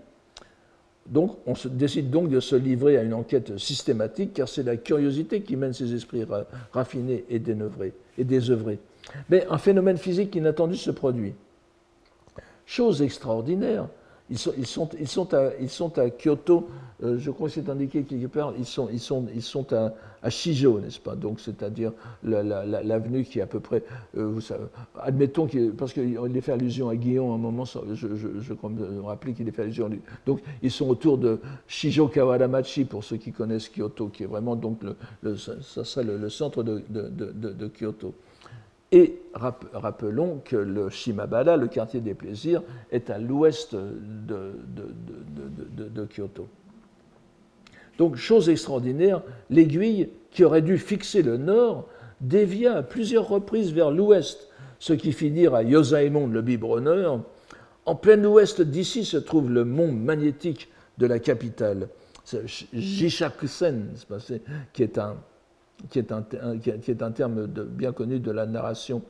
Donc, on se décide donc de se livrer à une enquête systématique, car c'est la curiosité qui mène ces esprits raffinés et, et désœuvrés. Mais un phénomène physique inattendu se produit. Chose extraordinaire, ils sont, à, Kyoto, euh, je crois que c'est indiqué quelque part, ils sont, ils sont, à, Shijo, n'est-ce pas? Donc, c'est-à-dire l'avenue qui est à peu près. Euh, admettons, parce qu'il est fait allusion à Guillaume à un moment, je, je, je crois me rappeler qu'il est fait allusion à lui. Donc, ils sont autour de Shijo Kawaramachi, pour ceux qui connaissent Kyoto, qui est vraiment donc le, centre de Kyoto. Et rappelons que le Shimabara, le quartier des plaisirs, est à l'ouest de, Kyoto. Donc, chose extraordinaire, l'aiguille qui aurait dû fixer le nord dévia à plusieurs reprises vers l'ouest, ce qui fit dire à Yosaemon le biberonneur En plein ouest d'ici se trouve le mont magnétique de la capitale, Jishakusen, qui est un, qui est un, qui est un terme bien connu de la narration,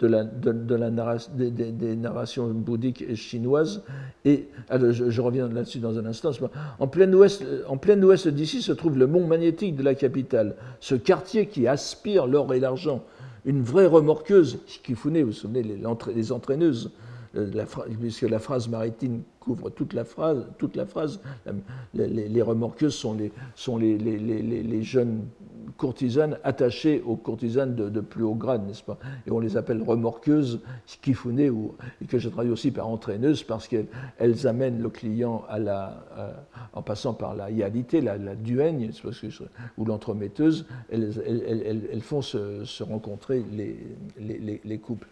de la, de, la des, narrations bouddhiques et chinoises. Et je, reviens là-dessus dans un instant. En plein ouest, en plein ouest d'ici se trouve le mont magnétique de la capitale, ce quartier qui aspire l'or et l'argent, une vraie remorqueuse, Kifune, vous vous souvenez, les, les entraîneuses, euh, la, puisque la phrase maritime couvre toute la phrase, toute la phrase. Les, remorqueuses sont, les, sont les, les, jeunes courtisanes attachées aux courtisanes de, plus haut grade, n'est-ce pas? Et on les appelle remorqueuses, kifune, ou, et que je traduis aussi par entraîneuses, parce qu'elles amènent le client la, en passant par la hialité, la, la duègne, ou l'entremetteuse, elles, elles, font se, se rencontrer les couples.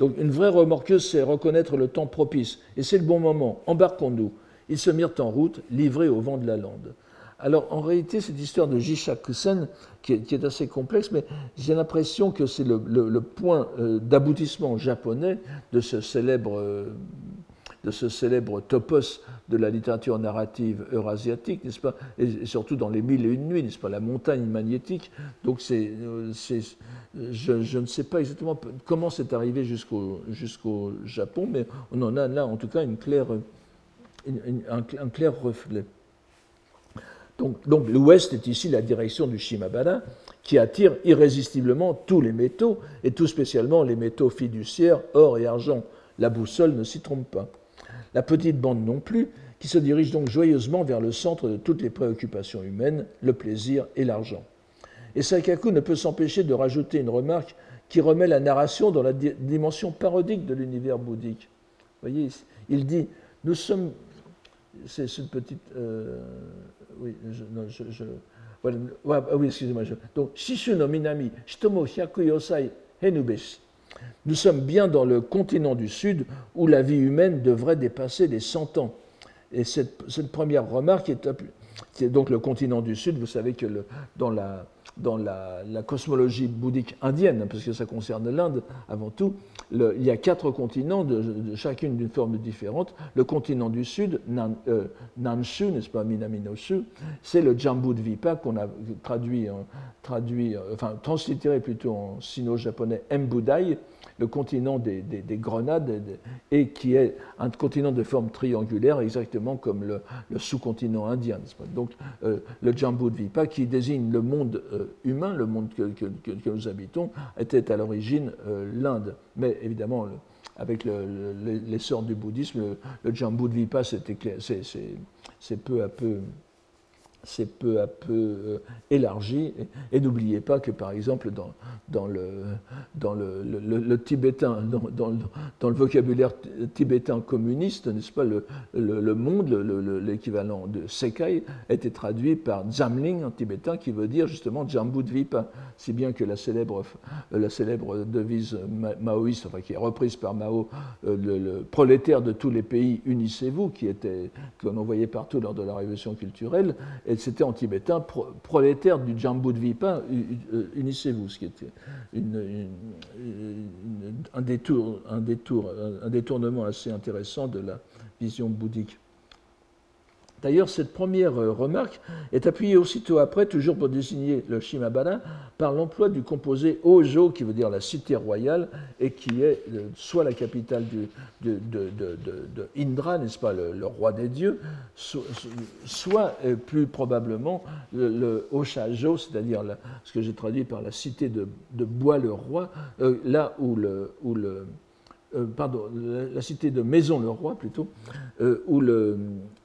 Donc une vraie remorqueuse, c'est reconnaître le temps propice. Et c'est le bon moment. Embarquons-nous. Ils se mirent en route, livrés au vent de la lande. Alors en réalité, cette histoire de Jishakusen, qui, qui est, assez complexe, mais j'ai l'impression que c'est le, point euh, d'aboutissement japonais de ce célèbre euh, de ce célèbre topos de la littérature narrative eurasiatique, n'est-ce pas et, surtout dans les mille et une nuits, n'est-ce pas La montagne magnétique. Donc c'est, euh, je, ne sais pas exactement comment c'est arrivé jusqu'au, Japon, mais on en a là en tout cas une un, clair reflet. Donc, donc, l'ouest est ici la direction du Shimabara, qui attire irrésistiblement tous les métaux, et tout spécialement les métaux fiduciaires, or et argent. La boussole ne s'y trompe pas. La petite bande non plus, qui se dirige donc joyeusement vers le centre de toutes les préoccupations humaines, le plaisir et l'argent. Et Saikaku ne peut s'empêcher de rajouter une remarque qui remet la narration dans la dimension parodique de l'univers bouddhique. Vous voyez, il dit Nous sommes. C'est une petite. Oui, excusez-moi. Donc, Shishu no Minami, Shitomo Hyakuyosai Henubeshi. Nous sommes bien dans le continent du Sud où la vie humaine devrait dépasser les 100 ans. Et cette, première remarque est, est, donc le continent du Sud. Vous savez que dans la dans la, cosmologie bouddhique indienne, parce que ça concerne l'Inde avant tout, il y a quatre continents, de, chacune d'une forme différente. Le continent du Sud, Nan, euh, Nanshu, n'est-ce pas, c'est le Jambudvipa qu'on a traduit, traduit, enfin translittéré plutôt en sino-japonais Mbudai, le continent des, grenades, et qui est un continent de forme triangulaire, exactement comme le, sous-continent indien. Donc euh, le Jambudvipa, qui désigne le monde euh, humain, le monde que, nous habitons, était à l'origine euh, l'Inde. Mais évidemment, avec l'essor du bouddhisme, le, le Jambudvipa, c'est peu à peu c'est peu à peu euh, élargi. Et, n'oubliez pas que, par exemple, dans, dans, le, dans le, le, tibétain, dans, dans, le vocabulaire tibétain communiste, n'est-ce pas, le, monde, l'équivalent de Sekai, été traduit par Zamling en tibétain, qui veut dire justement Jambudvipa, si bien que la célèbre, la célèbre devise maoïste, enfin, qui est reprise par Mao, euh, le, prolétaire de tous les pays, unissez-vous, qui était qu'on voyait partout lors de la révolution culturelle, et c'était en tibétain, prolétaire du Jambu Dvipa, unissez-vous, ce qui était un, détour, un détournement assez intéressant de la vision bouddhique. D'ailleurs, cette première euh, remarque est appuyée aussitôt après, toujours pour désigner le Shimabara, par l'emploi du composé Ojo, qui veut dire la cité royale, et qui est euh, soit la capitale de, Indra, n'est-ce pas, le, roi des dieux, soit, euh, plus probablement le, Oshajo, c'est-à-dire ce que j'ai traduit par la cité de, Bois-le-Roi, là où le, où le pardon, la, cité de Maison-le-Roi plutôt, le,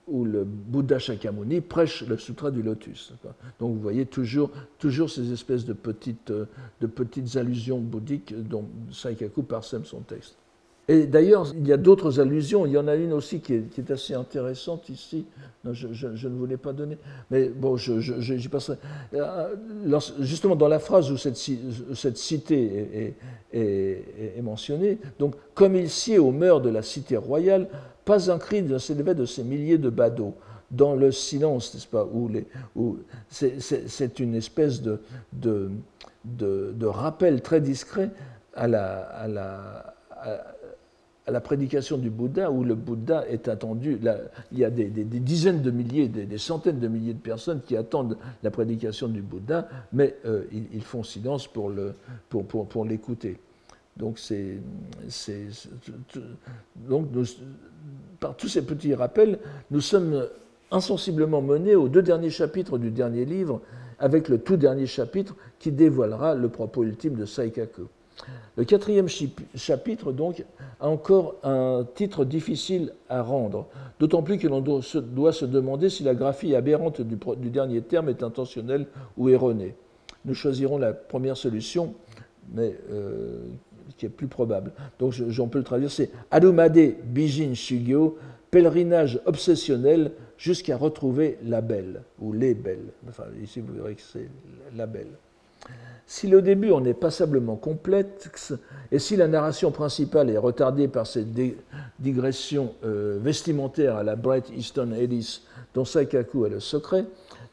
où le Bouddha Shakyamuni prêche le Sutra du Lotus. Donc vous voyez toujours, toujours ces espèces de petites, euh, de petites allusions bouddhiques dont Saikaku parsème son texte. Et d'ailleurs, il y a d'autres allusions. Il y en a une aussi qui est, assez intéressante ici. je, ne voulais pas donner. Mais bon, j'y passerai. Euh, justement, dans la phrase où cette, cité est, mentionnée, donc, comme il sied aux mœurs de la cité royale, pas un cri ne s'élevait de ces milliers de badauds dans le silence, n'est-ce pas où, C'est une espèce de, rappel très discret à la, la prédication du Bouddha, où le Bouddha est attendu. il y a des, dizaines de milliers, des, centaines de milliers de personnes qui attendent la prédication du Bouddha, mais euh, ils, font silence pour l'écouter. Donc, donc par tous ces petits rappels, nous sommes insensiblement menés aux deux derniers chapitres du dernier livre, avec le tout dernier chapitre qui dévoilera le propos ultime de Saikaku. Le quatrième chapitre, donc, a encore un titre difficile à rendre, d'autant plus que l'on doit se demander si la graphie aberrante du, dernier terme est intentionnelle ou erronée. Nous choisirons la première solution, mais euh, qui est plus probable. Donc j'en peux le traduire, c'est Adumade Bijin Shugyo, pèlerinage obsessionnel jusqu'à retrouver la belle, ou les belles. Ici vous verrez que c'est la belle. Si le début en est passablement complexe, et si la narration principale est retardée par ces digressions euh, vestimentaires à la Bright Eastern Alice dont Saikaku est le secret,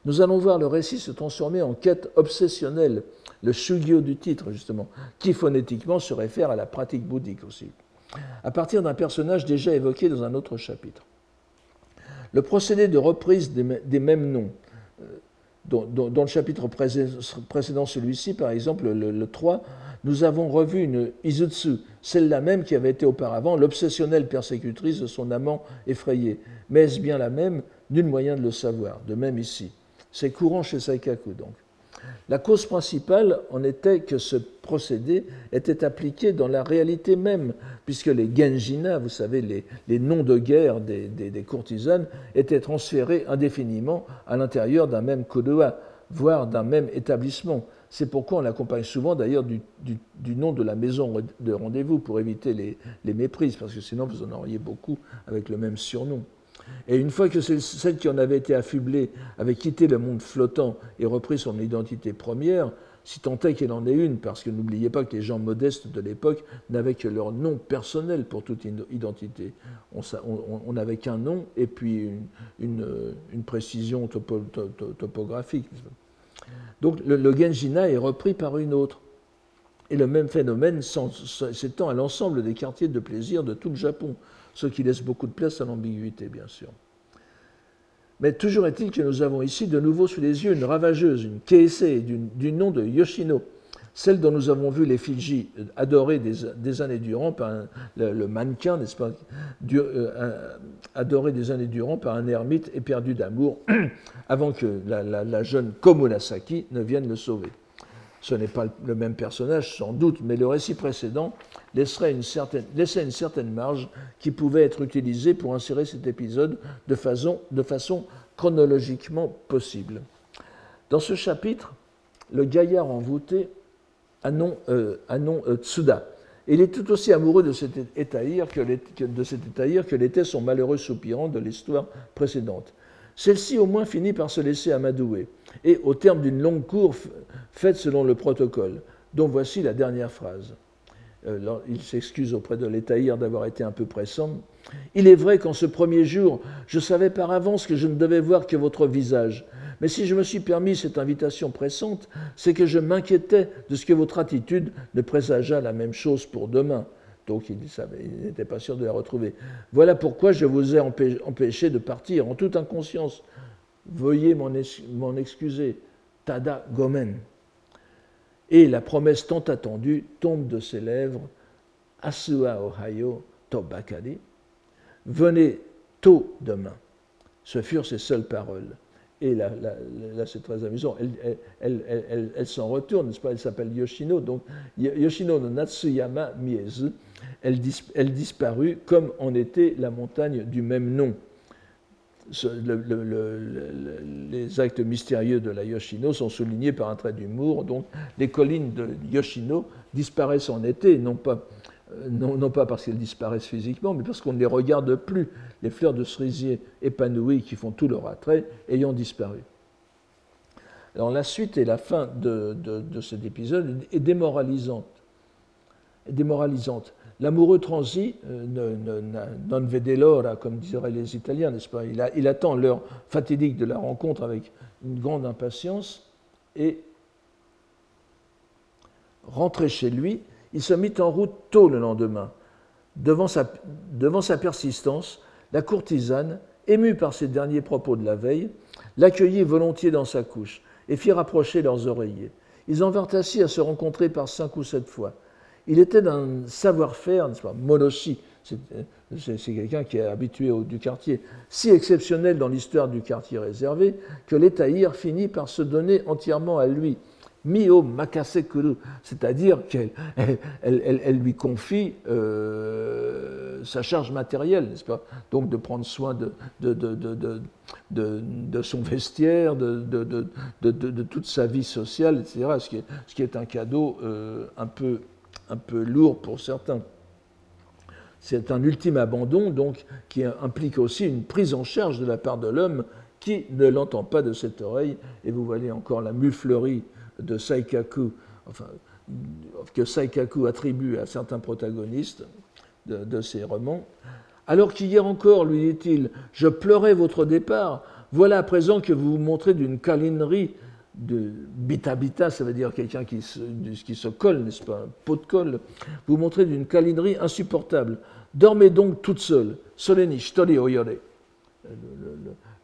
nous allons voir le récit se transformer en quête obsessionnelle, le shugyo du titre justement, qui phonétiquement se réfère à la pratique bouddhique aussi, à partir d'un personnage déjà évoqué dans un autre chapitre. Le procédé de reprise des mêmes noms, dans, le chapitre précédent celui-ci, par exemple, le, 3, nous avons revu une Izutsu, celle-là même qui avait été auparavant l'obsessionnelle persécutrice de son amant effrayé. Mais est-ce bien la même? Nul moyen de le savoir. De même ici. C'est courant chez Saikaku, donc. La cause principale en était que ce procédé était appliqué dans la réalité même, puisque les genjina, vous savez, les, noms de guerre des, courtisanes, étaient transférés indéfiniment à l'intérieur d'un même kodoa, voire d'un même établissement. C'est pourquoi on l'accompagne souvent d'ailleurs du, nom de la maison de rendez-vous pour éviter les, les méprises, parce que sinon vous en auriez beaucoup avec le même surnom. Et une fois que celle qui en avait été affublée avait quitté le monde flottant et repris son identité première, si tant est qu'elle en ait une, parce que n'oubliez pas que les gens modestes de l'époque n'avaient que leur nom personnel pour toute identité. On n'avait qu'un nom et puis une, précision topographique. Donc le, le, Genjina est repris par une autre. Et le même phénomène s'étend à l'ensemble des quartiers de plaisir de tout le Japon, ce qui laisse beaucoup de place à l'ambiguïté, bien sûr. Mais toujours est-il que nous avons ici de nouveau sous les yeux une ravageuse, une Keisei du, nom de Yoshino, celle dont nous avons vu les Fiji adorées des, années durant par le, mannequin, n'est-ce pas, euh, adoré des années durant par un ermite éperdu d'amour, avant que la, la jeune Komunasaki ne vienne le sauver. Ce n'est pas le même personnage, sans doute, mais le récit précédent laisserait une certaine, laissait une certaine marge qui pouvait être utilisée pour insérer cet épisode de façon, chronologiquement possible. Dans ce chapitre, le gaillard envoûté a euh, euh, Tsuda. Il est tout aussi amoureux de cet étaïr que l'était son malheureux soupirant de l'histoire précédente. Celle-ci au moins finit par se laisser amadouer, et au terme d'une longue cour faite selon le protocole, dont voici la dernière phrase. Euh, il s'excuse auprès de l'Étaïr d'avoir été un peu pressant. Il est vrai qu'en ce premier jour, je savais par avance que je ne devais voir que votre visage. Mais si je me suis permis cette invitation pressante, c'est que je m'inquiétais de ce que votre attitude ne présageât la même chose pour demain. Donc il n'était pas sûr de la retrouver. Voilà pourquoi je vous ai empêché de partir en toute inconscience. Veuillez m'en excuser. Tada Gomen. Et la promesse tant attendue tombe de ses lèvres. Asua Ohio Tobakari. Venez tôt demain. Ce furent ses seules paroles. Et là, c'est très amusant. Elle, s'en retourne, n'est-ce pas? Elle s'appelle Yoshino. Donc, Yoshino no Natsuyama Miezu. Elle disparut comme en était la montagne du même nom les actes mystérieux de la Yoshino sont soulignés par un trait d'humour. Donc, les collines de Yoshino disparaissent en été, non pas, euh, non, pas parce qu'elles disparaissent physiquement, mais parce qu'on ne les regarde plus. Les fleurs de cerisier épanouies qui font tout leur attrait ayant disparu. Alors, la suite et la fin de, de cet épisode. Est démoralisante. L'amoureux transi, euh, non vede l'ora, comme diraient les Italiens, n'est-ce pas? Il, attend l'heure fatidique de la rencontre avec une grande impatience et, rentré chez lui, il se mit en route tôt le lendemain. Devant sa, devant sa persistance, la courtisane, émue par ses derniers propos de la veille, l'accueillit volontiers dans sa couche et fit rapprocher leurs oreillers. Ils en vinrent ainsi à se rencontrer par cinq ou sept fois. Il était d'un savoir-faire, n'est-ce pas, monoshi, c'est quelqu'un qui est habitué au, du quartier, si exceptionnel dans l'histoire du quartier réservé que l'Étaïr finit par se donner entièrement à lui. Mio Makasekuru, c'est-à-dire qu'elle elle, lui confie euh, sa charge matérielle, n'est-ce pas Donc de prendre soin de, de, de, son vestiaire, de, toute sa vie sociale, etc., ce qui est, ce qui est un cadeau euh, un peu un peu lourd pour certains. C'est un ultime abandon, donc, qui implique aussi une prise en charge de la part de l'homme qui ne l'entend pas de cette oreille. Et vous voyez encore la muflerie de Saikaku, que Saikaku attribue à certains protagonistes de, de ses romans. Alors qu'hier encore, lui dit-il, je pleurais votre départ, voilà à présent que vous vous montrez d'une câlinerie de bita-bita, ça veut dire quelqu'un qui se, qui se colle, n'est-ce pas, un pot de colle, vous montrez d'une câlinerie insupportable. Dormez donc toute seule. Soleni, shtori oyore.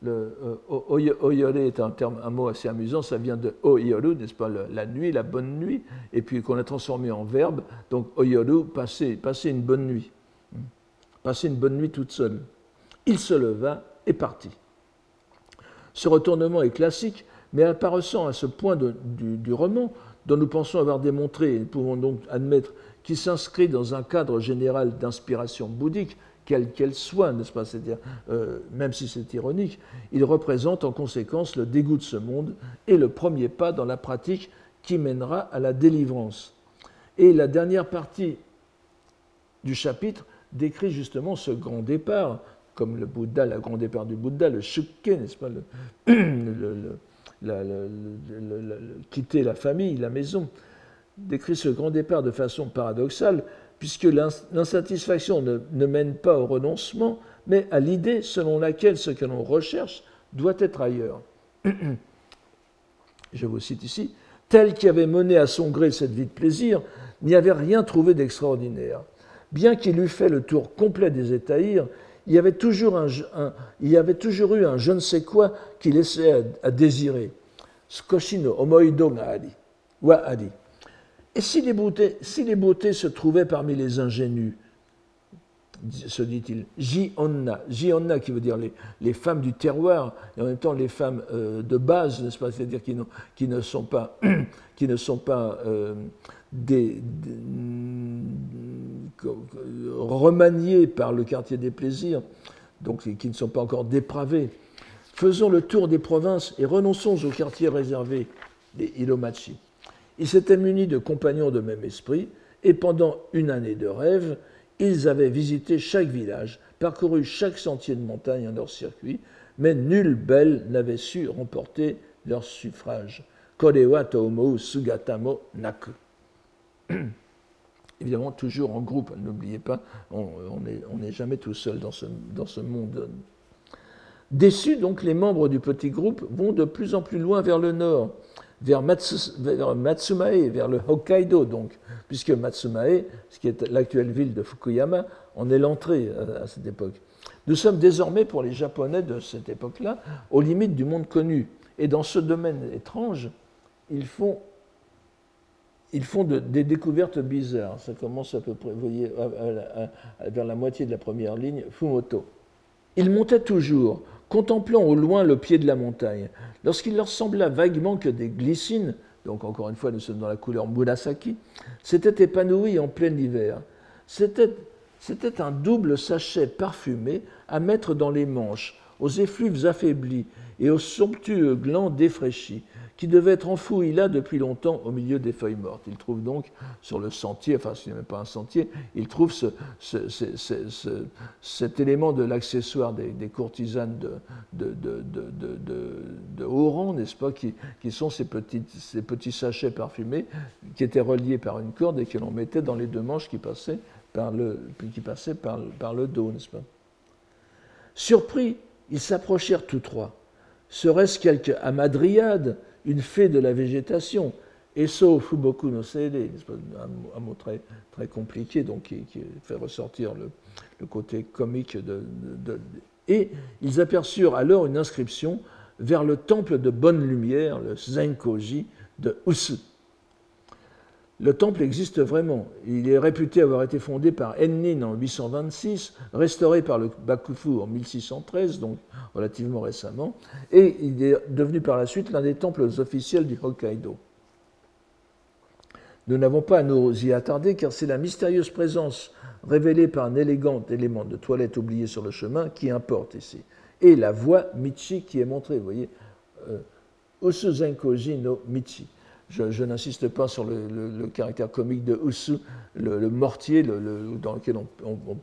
Le, euh, oyore est un, terme, un mot assez amusant, ça vient de oyoru, n'est-ce pas, la nuit, la bonne nuit, et puis qu'on a transformé en verbe, donc oyoru, passer, passer une bonne nuit. Passer une bonne nuit toute seule. Il se leva et partit. Ce retournement est classique mais apparaissant à ce point du, roman dont nous pensons avoir démontré, et nous pouvons donc admettre, qu'il s'inscrit dans un cadre général d'inspiration bouddhique, quelle qu'elle soit, n'est-ce pas C'est-à-dire, euh, même si c'est ironique, il représente en conséquence le dégoût de ce monde et le premier pas dans la pratique qui mènera à la délivrance. Et la dernière partie du chapitre décrit justement ce grand départ, comme le Bouddha, le grand départ du Bouddha, le shukke, n'est-ce pas, quitter la famille, la maison, décrit ce grand départ de façon paradoxale, puisque l'insatisfaction ne, ne, mène pas au renoncement, mais à l'idée selon laquelle ce que l'on recherche doit être ailleurs. Je vous cite ici, tel qui avait mené à son gré cette vie de plaisir, n'y avait rien trouvé d'extraordinaire. Bien qu'il eût fait le tour complet des étahirs, il y avait toujours, un, il y avait toujours eu un je ne sais quoi qui laissait à, désirer. Skoshino, omoido wa adi. Et si les, beautés, si les beautés se trouvaient parmi les ingénus, se dit-il, Jionna, Jionna qui veut dire les, les, femmes du terroir, et en même temps les femmes euh, de base, n'est-ce pas, c'est-à-dire qui, qui, ne sont pas, qui ne sont pas euh, des, remaniées par le quartier des plaisirs, donc qui ne sont pas encore dépravées. Faisons le tour des provinces et renonçons au quartier réservé des Ilomachi. Ils s'étaient munis de compagnons de même esprit, et pendant une année de rêve, ils avaient visité chaque village, parcouru chaque sentier de montagne en leur circuit, mais nulle belle n'avait su remporter leur suffrage. Kodewa Tomo Sugatamo Naku. Évidemment, toujours en groupe, n'oubliez pas, on n'est jamais tout seul dans ce, dans ce monde. Déçus, donc, les membres du petit groupe vont de plus en plus loin vers le nord vers, Matsumae, vers le Hokkaido, donc, puisque Matsumae, ce qui est l'actuelle ville de Fukuyama, en est l'entrée à, cette époque. Nous sommes désormais, pour les Japonais de cette époque-là, aux limites du monde connu. Et dans ce domaine étrange, ils font, ils font des découvertes bizarres. Ça commence à peu près, vous voyez, vers la moitié de la première ligne, Fumoto. Ils montaient toujours, contemplant au loin le pied de la montagne, lorsqu'il leur sembla vaguement que des glycines, donc encore une fois nous sommes dans la couleur Murasaki, s'étaient épanouies en plein hiver. C'était, c'était un double sachet parfumé à mettre dans les manches, aux effluves affaiblis et aux somptueux glands défraîchis, qui devait être enfoui là depuis longtemps au milieu des feuilles mortes. Il trouve donc sur le sentier, enfin ce n'est même pas un sentier, il trouve ce, cet élément de l'accessoire des, courtisanes de, haut rang, n'est-ce pas, qui, sont ces, petits sachets parfumés qui étaient reliés par une corde et que l'on mettait dans les deux manches qui passaient par le, par le dos, n'est-ce pas Surpris, ils s'approchèrent tous trois. Serait-ce quelque amadriade une fée de la végétation. Sauf Fuboku no Seide, un, mot très, très compliqué, donc qui, fait ressortir le, côté comique de, Et ils aperçurent alors une inscription vers le temple de bonne lumière, le Zenkoji de Usu. Le temple existe vraiment. Il est réputé avoir été fondé par Ennin en 826, restauré par le Bakufu en 1613, donc relativement récemment, et il est devenu par la suite l'un des temples officiels du Hokkaido. Nous n'avons pas à nous y attarder car c'est la mystérieuse présence révélée par un élégant élément de toilette oublié sur le chemin qui importe ici. Et la voie Michi qui est montrée, vous voyez, euh, Osu Zenkoji no Michi. Je, n'insiste pas sur le, caractère comique de Usu, le, mortier dans lequel on,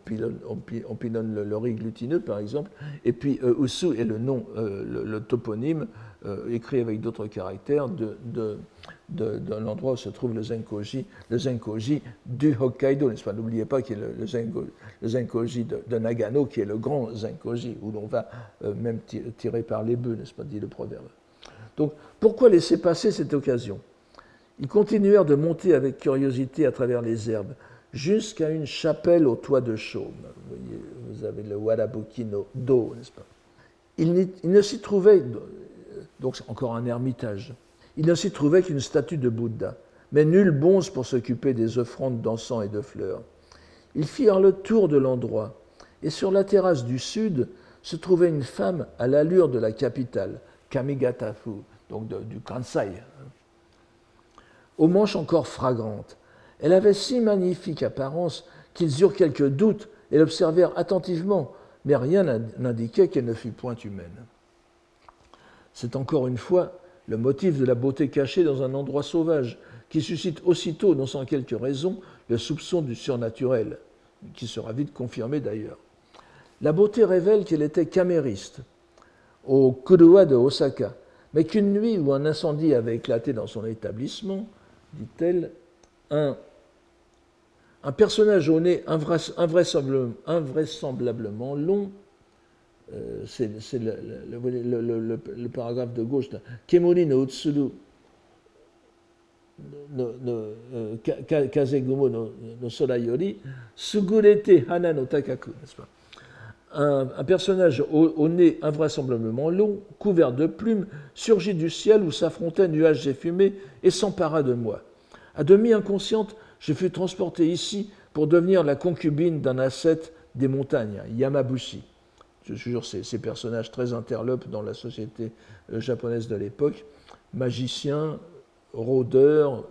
pilonne, le, riz glutineux, par exemple. Et puis euh, Usu est le nom, euh, le, toponyme, euh, écrit avec d'autres caractères, de, de, l'endroit où se trouve le Zenkoji, le Zenkoji du Hokkaido, N'oubliez pas qu'il y a le, Zenkoji de, Nagano, qui est le grand Zenkoji, où l'on va même tirer par les bœufs, dit le proverbe. Donc, pourquoi laisser passer cette occasion? Ils continuèrent de monter avec curiosité à travers les herbes, jusqu'à une chapelle au toit de chaume. Vous, voyez, vous avez le Warabuki no Do, n'est-ce pas? Il, ne s'y trouvait, donc encore un ermitage, il ne s'y trouvait qu'une statue de Bouddha, mais nul bonze pour s'occuper des offrandes d'encens et de fleurs. Ils firent le tour de l'endroit, et sur la terrasse du sud se trouvait une femme à l'allure de la capitale, Kamigatafu, donc du Kansai, aux manches encore fragrantes. Elle avait si magnifique apparence qu'ils eurent quelques doutes et l'observèrent attentivement, mais rien n'indiquait qu'elle ne fût point humaine. C'est encore une fois le motif de la beauté cachée dans un endroit sauvage, qui suscite aussitôt, non sans quelque raison, le soupçon du surnaturel, qui sera vite confirmé d'ailleurs. La beauté révèle qu'elle était camériste au Kurua de Osaka, mais qu'une nuit où un incendie avait éclaté dans son établissement, dit-elle, un, un, personnage au nez invraisemblablement, long, euh, c'est le, paragraphe de gauche, Kemori no Utsuru no, no, uh, Kazegumo no, no Sora yori, Sugurete Hana no Takaku, n'est-ce pas? Un, personnage au, au, nez invraisemblablement long, couvert de plumes, surgit du ciel où s'affrontaient nuages et fumées et s'empara de moi. À demi inconsciente, je fus transporté ici pour devenir la concubine d'un ascète des montagnes, Yamabushi. Je jure, ces, ces personnages très interlopes dans la société euh, japonaise de l'époque, magicien, rôdeur,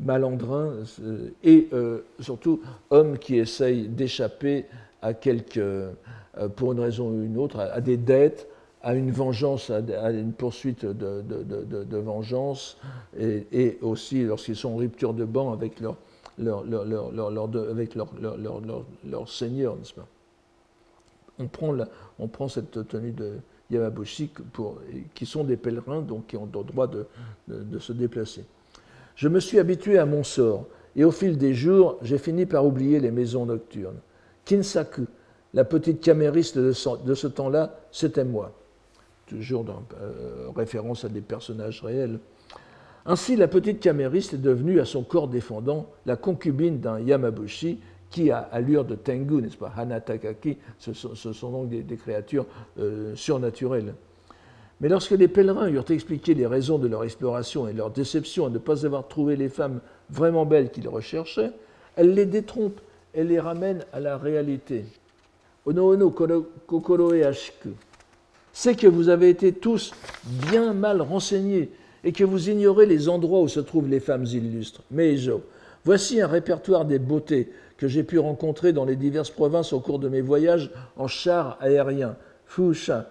malandrin euh, et euh, surtout homme qui essaye d'échapper à quelque, euh, pour une raison ou une autre, à, des dettes, à une vengeance, à, une poursuite de, de, vengeance, et, aussi lorsqu'ils sont en rupture de banc avec leur, leur, leur, avec leur, seigneur, n'est-ce pas? On prend, la, on prend cette tenue de, Yamabushi pour, qui sont des pèlerins, donc qui ont le droit de, de, se déplacer. Je me suis habitué à mon sort, et au fil des jours, j'ai fini par oublier les maisons nocturnes. Kinsaku, la petite camériste de ce, temps-là, c'était moi. Toujours dans euh, référence à des personnages réels. Ainsi, la petite camériste est devenue, à son corps défendant, la concubine d'un Yamabushi qui a allure de Tengu, n'est-ce pas? Hanatakaki, ce sont, ce sont donc des, créatures euh, surnaturelles. Mais lorsque les pèlerins eurent expliqué les raisons de leur exploration et leur déception à ne pas avoir trouvé les femmes vraiment belles qu'ils recherchaient, elle les détrompe et les ramène à la réalité. Ono ono kokoro e ashiku. C'est que vous avez été tous bien mal renseignés et que vous ignorez les endroits où se trouvent les femmes illustres. Mais voici un répertoire des beautés que j'ai pu rencontrer dans les diverses provinces au cours de mes voyages en char aérien. Fusha,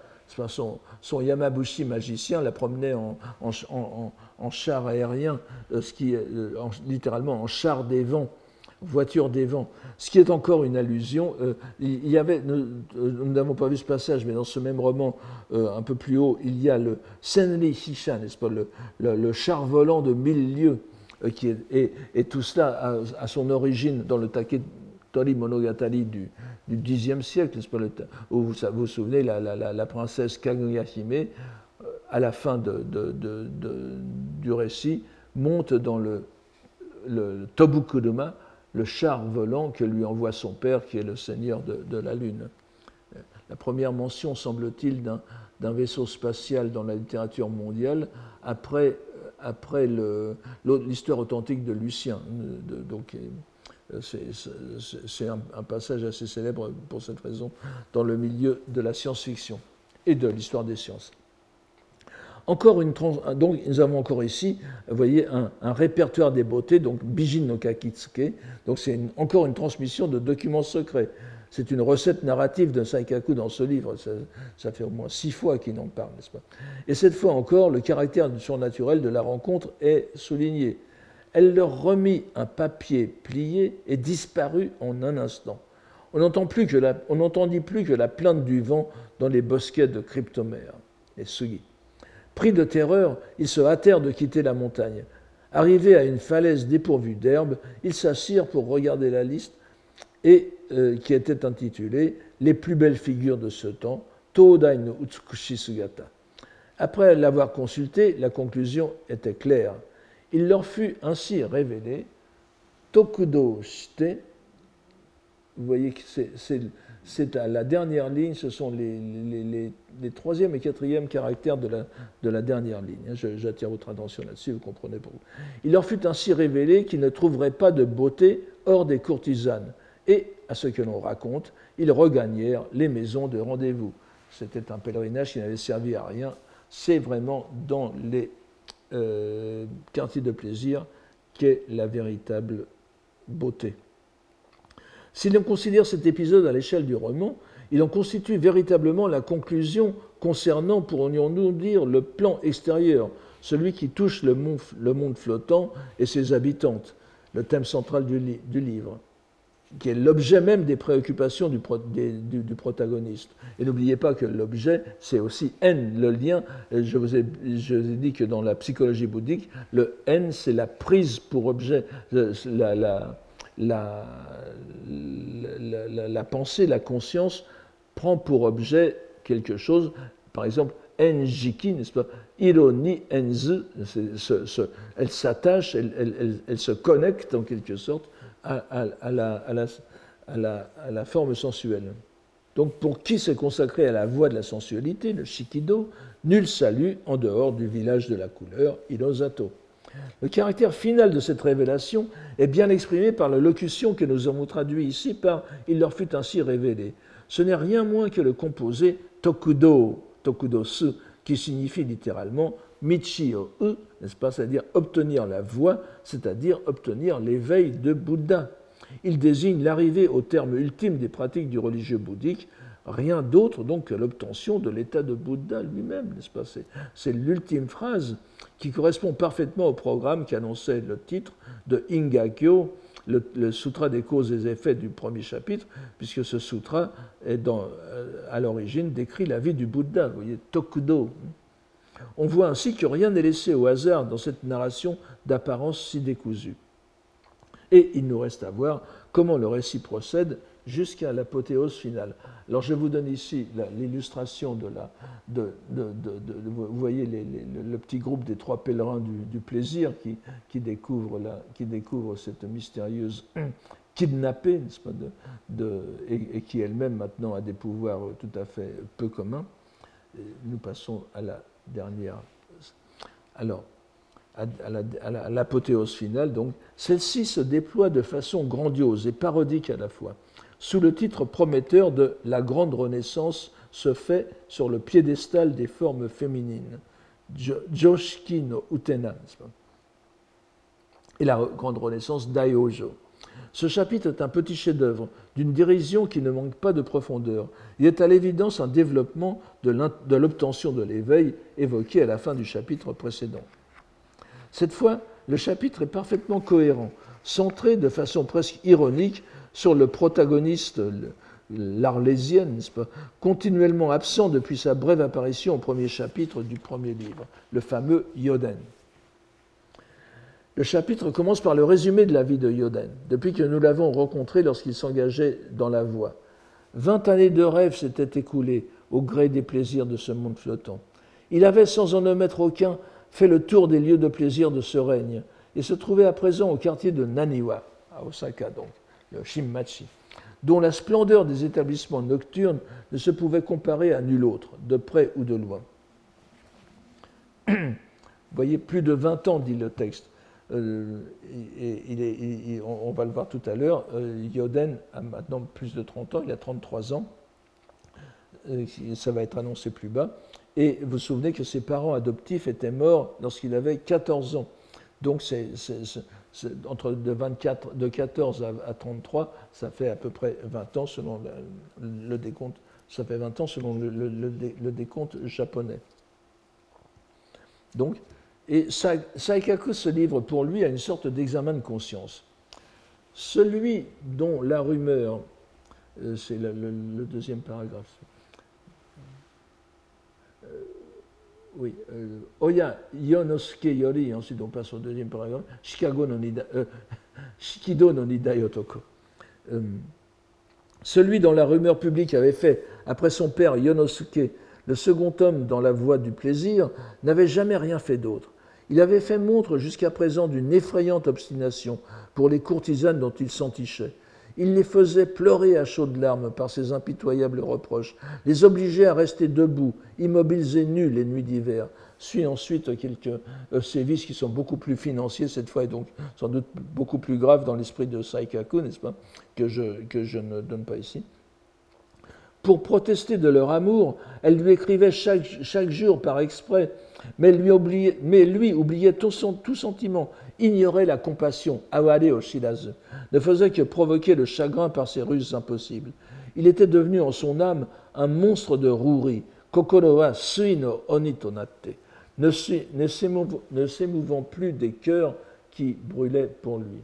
son, Yamabushi magicien la promenait en, en, char aérien, euh, ce qui, euh, littéralement en char des vents, voiture des vents, ce qui est encore une allusion. Euh, il y avait, nous n'avons pas vu ce passage, mais dans ce même roman, un peu plus haut, il y a le Senri Hisha, n'est-ce pas, le, char volant de mille lieues euh, qui est, et, tout cela a, son origine dans le Taketori Monogatari du, du Xe siècle, pas, le, où vous, vous souvenez, la, princesse Kaguya-hime, euh, à la fin du récit, monte dans le, le le char volant que lui envoie son père, qui est le seigneur de, la Lune. La première mention, semble-t-il, d'un vaisseau spatial dans la littérature mondiale, après après l'histoire authentique de Lucien. donc, euh, c'est un, passage assez célèbre pour cette raison dans le milieu de la science-fiction et de l'histoire des sciences. Encore une donc nous avons encore ici, vous voyez, un, répertoire des beautés, donc Bijin no Kakitsuke, donc c'est encore une transmission de documents secrets. C'est une recette narrative de Saikaku dans ce livre. Ça, fait au moins six fois qu'il en parle, n'est-ce pas? Et cette fois encore, le caractère surnaturel de la rencontre est souligné. Elle leur remit un papier plié et disparut en un instant. On n'entendit plus, plus, que la plainte du vent dans les bosquets de cryptomères, les sugi. Pris de terreur, ils se hâtèrent de quitter la montagne. Arrivés à une falaise dépourvue d'herbe, ils s'assirent pour regarder la liste euh, qui était intitulé Les plus belles figures de ce temps, Todai no Utsukushi Sugata. Après l'avoir consulté, la conclusion était claire. Il leur fut ainsi révélé Tokudo Shite, vous voyez que c'est à la dernière ligne, ce sont les, troisième et quatrième caractères de la, de la dernière ligne. J'attire votre attention là-dessus, vous comprenez pour vous. Il leur fut ainsi révélé qu'ils ne trouveraient pas de beauté hors des courtisanes, et, à ce que l'on raconte, ils regagnèrent les maisons de rendez-vous. C'était un pèlerinage qui n'avait servi à rien. C'est vraiment dans les euh, quartier de plaisir qu'est la véritable beauté. Si l'on considère cet épisode à l'échelle du roman, il en constitue véritablement la conclusion concernant, pourrions-nous dire, le plan extérieur, celui qui touche le monde, flottant et ses habitantes, le thème central du, livre, qui est l'objet même des préoccupations du, protagoniste. Et n'oubliez pas que l'objet, c'est aussi N, le lien. Je vous, ai, dit que dans la psychologie bouddhique, le N, c'est la prise pour objet, la, la, la pensée, la conscience prend pour objet quelque chose, par exemple, enjiki, n'est-ce pas? Ironie, enzu, elle s'attache, elle, se connecte en quelque sorte à, la, la, forme sensuelle. Donc pour qui s'est consacré à la voie de la sensualité, le shikido, nul salut en dehors du village de la couleur, Irosato. Le caractère final de cette révélation est bien exprimé par la locution que nous avons traduite ici par Il leur fut ainsi révélé. Ce n'est rien moins que le composé tokudo, tokudosu, qui signifie littéralement michio e, n'est-ce pas, c'est-à-dire obtenir la voie, c'est-à-dire obtenir l'éveil de Bouddha. Il désigne l'arrivée au terme ultime des pratiques du religieux bouddhique, rien d'autre donc que l'obtention de l'état de Bouddha lui-même, n'est-ce pas? C'est l'ultime phrase qui correspond parfaitement au programme qu'annonçait le titre de Ingakyo, le, sutra des causes et effets du premier chapitre, puisque ce sutra est euh, à l'origine décrit la vie du Bouddha, voyez, Tokudo. On voit ainsi que rien n'est laissé au hasard dans cette narration d'apparence si décousue. Et il nous reste à voir comment le récit procède jusqu'à l'apothéose finale. Alors je vous donne ici l'illustration de la... De, vous voyez le petit groupe des trois pèlerins du, plaisir qui, qui, découvrent qui découvre cette mystérieuse kidnappée, pas, de, et, qui elle-même maintenant a des pouvoirs tout à fait peu communs. nous passons à la dernière. Alors, à l'apothéose finale, donc, celle-ci se déploie de façon grandiose et parodique à la fois sous le titre prometteur de La grande renaissance se fait sur le piédestal des formes féminines, Joshiki no Utena, et la grande renaissance d'Aiojo. Ce chapitre est un petit chef-d'œuvre, d'une dérision qui ne manque pas de profondeur. Il est à l'évidence un développement de l'obtention de l'éveil évoqué à la fin du chapitre précédent. Cette fois, le chapitre est parfaitement cohérent, centré de façon presque ironique sur le protagoniste, l'Arlésienne, continuellement absent depuis sa brève apparition au premier chapitre du premier livre, le fameux Yoden. Le chapitre commence par le résumé de la vie de Yoden, depuis que nous l'avons rencontré lorsqu'il s'engageait dans la voie. Vingt années de rêve s'étaient écoulées au gré des plaisirs de ce monde flottant. Il avait, sans en omettre aucun, fait le tour des lieux de plaisir de ce règne et se trouvait à présent au quartier de Naniwa, à Osaka donc le Shimmachi, dont la splendeur des établissements nocturnes ne se pouvait comparer à nul autre, de près ou de loin. Vous voyez, plus de 20 ans, dit le texte. Euh, on, va le voir tout à l'heure, euh, Yoden a maintenant plus de 30 ans, il a 33 ans, euh, ça va être annoncé plus bas, et vous vous souvenez que ses parents adoptifs étaient morts lorsqu'il avait 14 ans. Donc c'est entre de, 24, de 14 à, 33, ça fait à peu près 20 ans selon le, décompte. Ça fait 20 ans selon le, décompte japonais. Donc, et Saikaku se livre pour lui à une sorte d'examen de conscience. Celui dont la rumeur, euh, c'est le, deuxième paragraphe, oui, euh, Oya Yonosuke Yori, ensuite on passe au deuxième paragraphe, Chicago no nida, euh, Shikido no Nida Yotoko. Euh, celui dont la rumeur publique avait fait, après son père Yonosuke, le second homme dans la voie du plaisir, n'avait jamais rien fait d'autre. Il avait fait montre jusqu'à présent d'une effrayante obstination pour les courtisanes dont il s'entichait. Il les faisait pleurer à chaudes larmes par ses impitoyables reproches, les obligeait à rester debout, immobiles et nus les nuits d'hiver. Suit ensuite quelques euh, sévices qui sont beaucoup plus financiers cette fois et donc sans doute beaucoup plus graves dans l'esprit de Saikaku, n'est-ce pas, que je, ne donne pas ici. Pour protester de leur amour, elle lui écrivait chaque, jour par exprès mais lui, oubliait, tout sentiment, ignorait la compassion, aware Oshilazu, ne faisait que provoquer le chagrin par ses ruses impossibles. Il était devenu en son âme un monstre de rouerie, kokoro wa sui ne s'émouvant plus des cœurs qui brûlaient pour lui.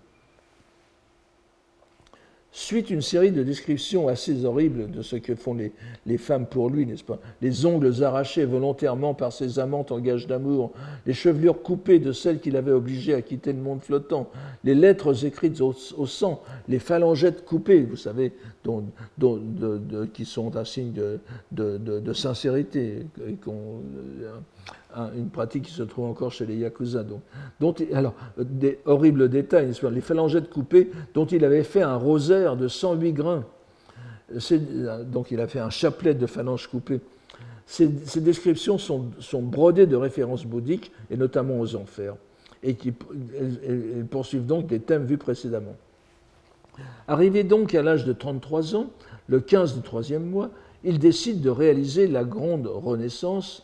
Suite une série de descriptions assez horribles de ce que font les, femmes pour lui, n'est-ce pas? Les ongles arrachés volontairement par ses amantes en gage d'amour, les chevelures coupées de celles qu'il avait obligées à quitter le monde flottant, les lettres écrites au, sang, les phalangettes coupées, vous savez, qui sont un signe de, sincérité, et une pratique qui se trouve encore chez les Yakuza. Donc, alors, des horribles détails, les phalangettes coupées, dont il avait fait un rosaire de 108 grains. Donc il a fait un chapelet de phalanges coupées. Ces, descriptions sont, sont, brodées de références bouddhiques, et notamment aux enfers, et qui elles poursuivent donc des thèmes vus précédemment. Arrivé donc à l'âge de 33 ans, le 15 du troisième mois, il décide de réaliser la grande renaissance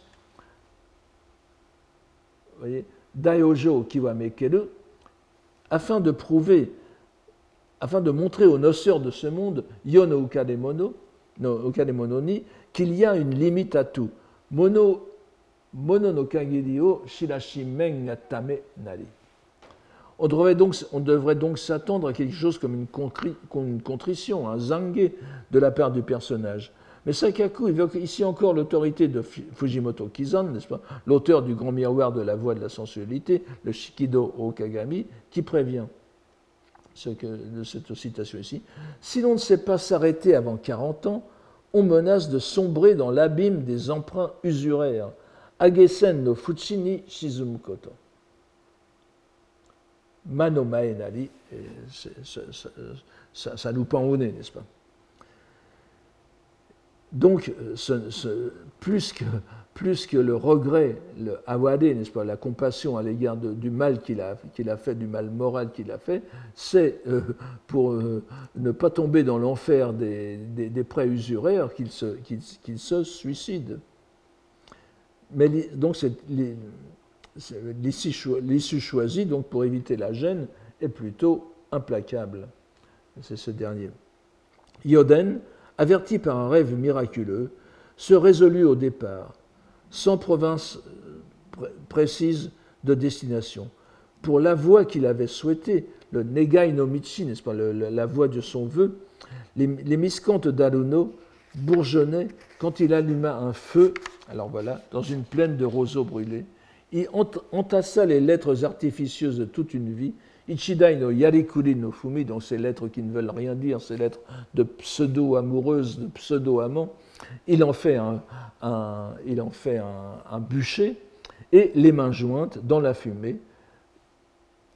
Daiojo Kiwamekeru, afin de prouver, afin de montrer aux noceurs de ce monde, Ukademono, no, Ukademononi, qu'il y a une limite à tout. Mono, mono no kagiri o shirashi men natame nari. On devrait donc, s'attendre à quelque chose comme une, contri, une contrition, un zangue de la part du personnage. Mais Sakaku évoque ici encore l'autorité de Fujimoto Kizan, n'est-ce pas, l'auteur du grand miroir de la voie de la sensualité, le Shikido Okagami, qui prévient de cette citation ici. Si l'on ne sait pas s'arrêter avant 40 ans, on menace de sombrer dans l'abîme des emprunts usuraires. Agesen no Fuchini Shizumukoto. Mano Maenari, ça, nous pend au nez, n'est-ce pas? Donc, plus, que, le regret, le awade, n'est-ce pas, la compassion à l'égard du mal qu'il a, fait, du mal moral qu'il a fait, c'est euh, pour euh, ne pas tomber dans l'enfer des, des, prêts usuraires qu'il se, se, suicide. Mais donc, l'issue choisie donc, pour éviter la gêne est plutôt implacable. C'est ce dernier. Yoden, averti par un rêve miraculeux, se résolut au départ, sans province euh, précise de destination, pour la voie qu'il avait souhaitée, le Negai no Michi, n'est-ce pas, la voie de son vœu, les, les miscantes d'Aruno bourgeonnaient quand il alluma un feu, alors voilà, dans une plaine de roseaux brûlés. Il entassa les lettres artificieuses de toute une vie Ichidai no Yarikuri no Fumi, donc ces lettres qui ne veulent rien dire, ces lettres de pseudo-amoureuses, de pseudo-amants, il en fait, un, bûcher et, les mains jointes dans la fumée,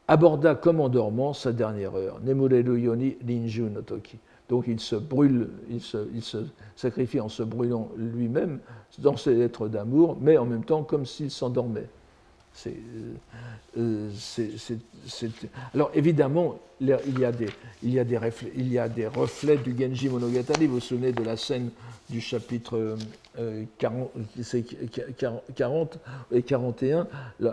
aborda comme en dormant sa dernière heure. Nemureru yoni linju no toki. Donc il se brûle, il se, il se sacrifie en se brûlant lui-même dans ses lettres d'amour, mais en même temps comme s'il s'endormait. C'est euh, alors évidemment, il y, a des, il, y a des reflets, il y a des reflets du Genji Monogatari. Vous vous souvenez de la scène du chapitre 40, euh, 40, et 41,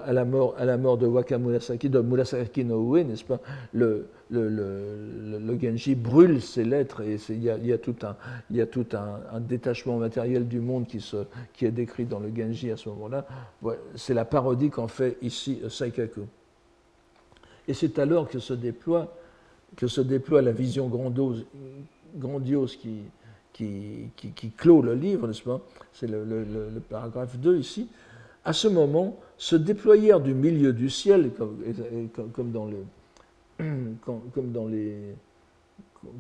à la mort, à la mort de Wakamurasaki, de Murasaki no Ue, n'est-ce pas? Le, le, le, Genji brûle ses lettres et il y, a, il y, a, tout, un, il y a tout un, détachement matériel du monde qui, se, qui est décrit dans le Genji à ce moment-là. C'est la parodie qu'en fait ici Saikaku. Et c'est alors que se déploie, que se déploie la vision grandiose, grandiose qui, qui, clôt le livre, n'est-ce pas? C'est le, paragraphe 2 ici. À ce moment, se déployèrent du milieu du ciel, comme, comme dans, comme dans les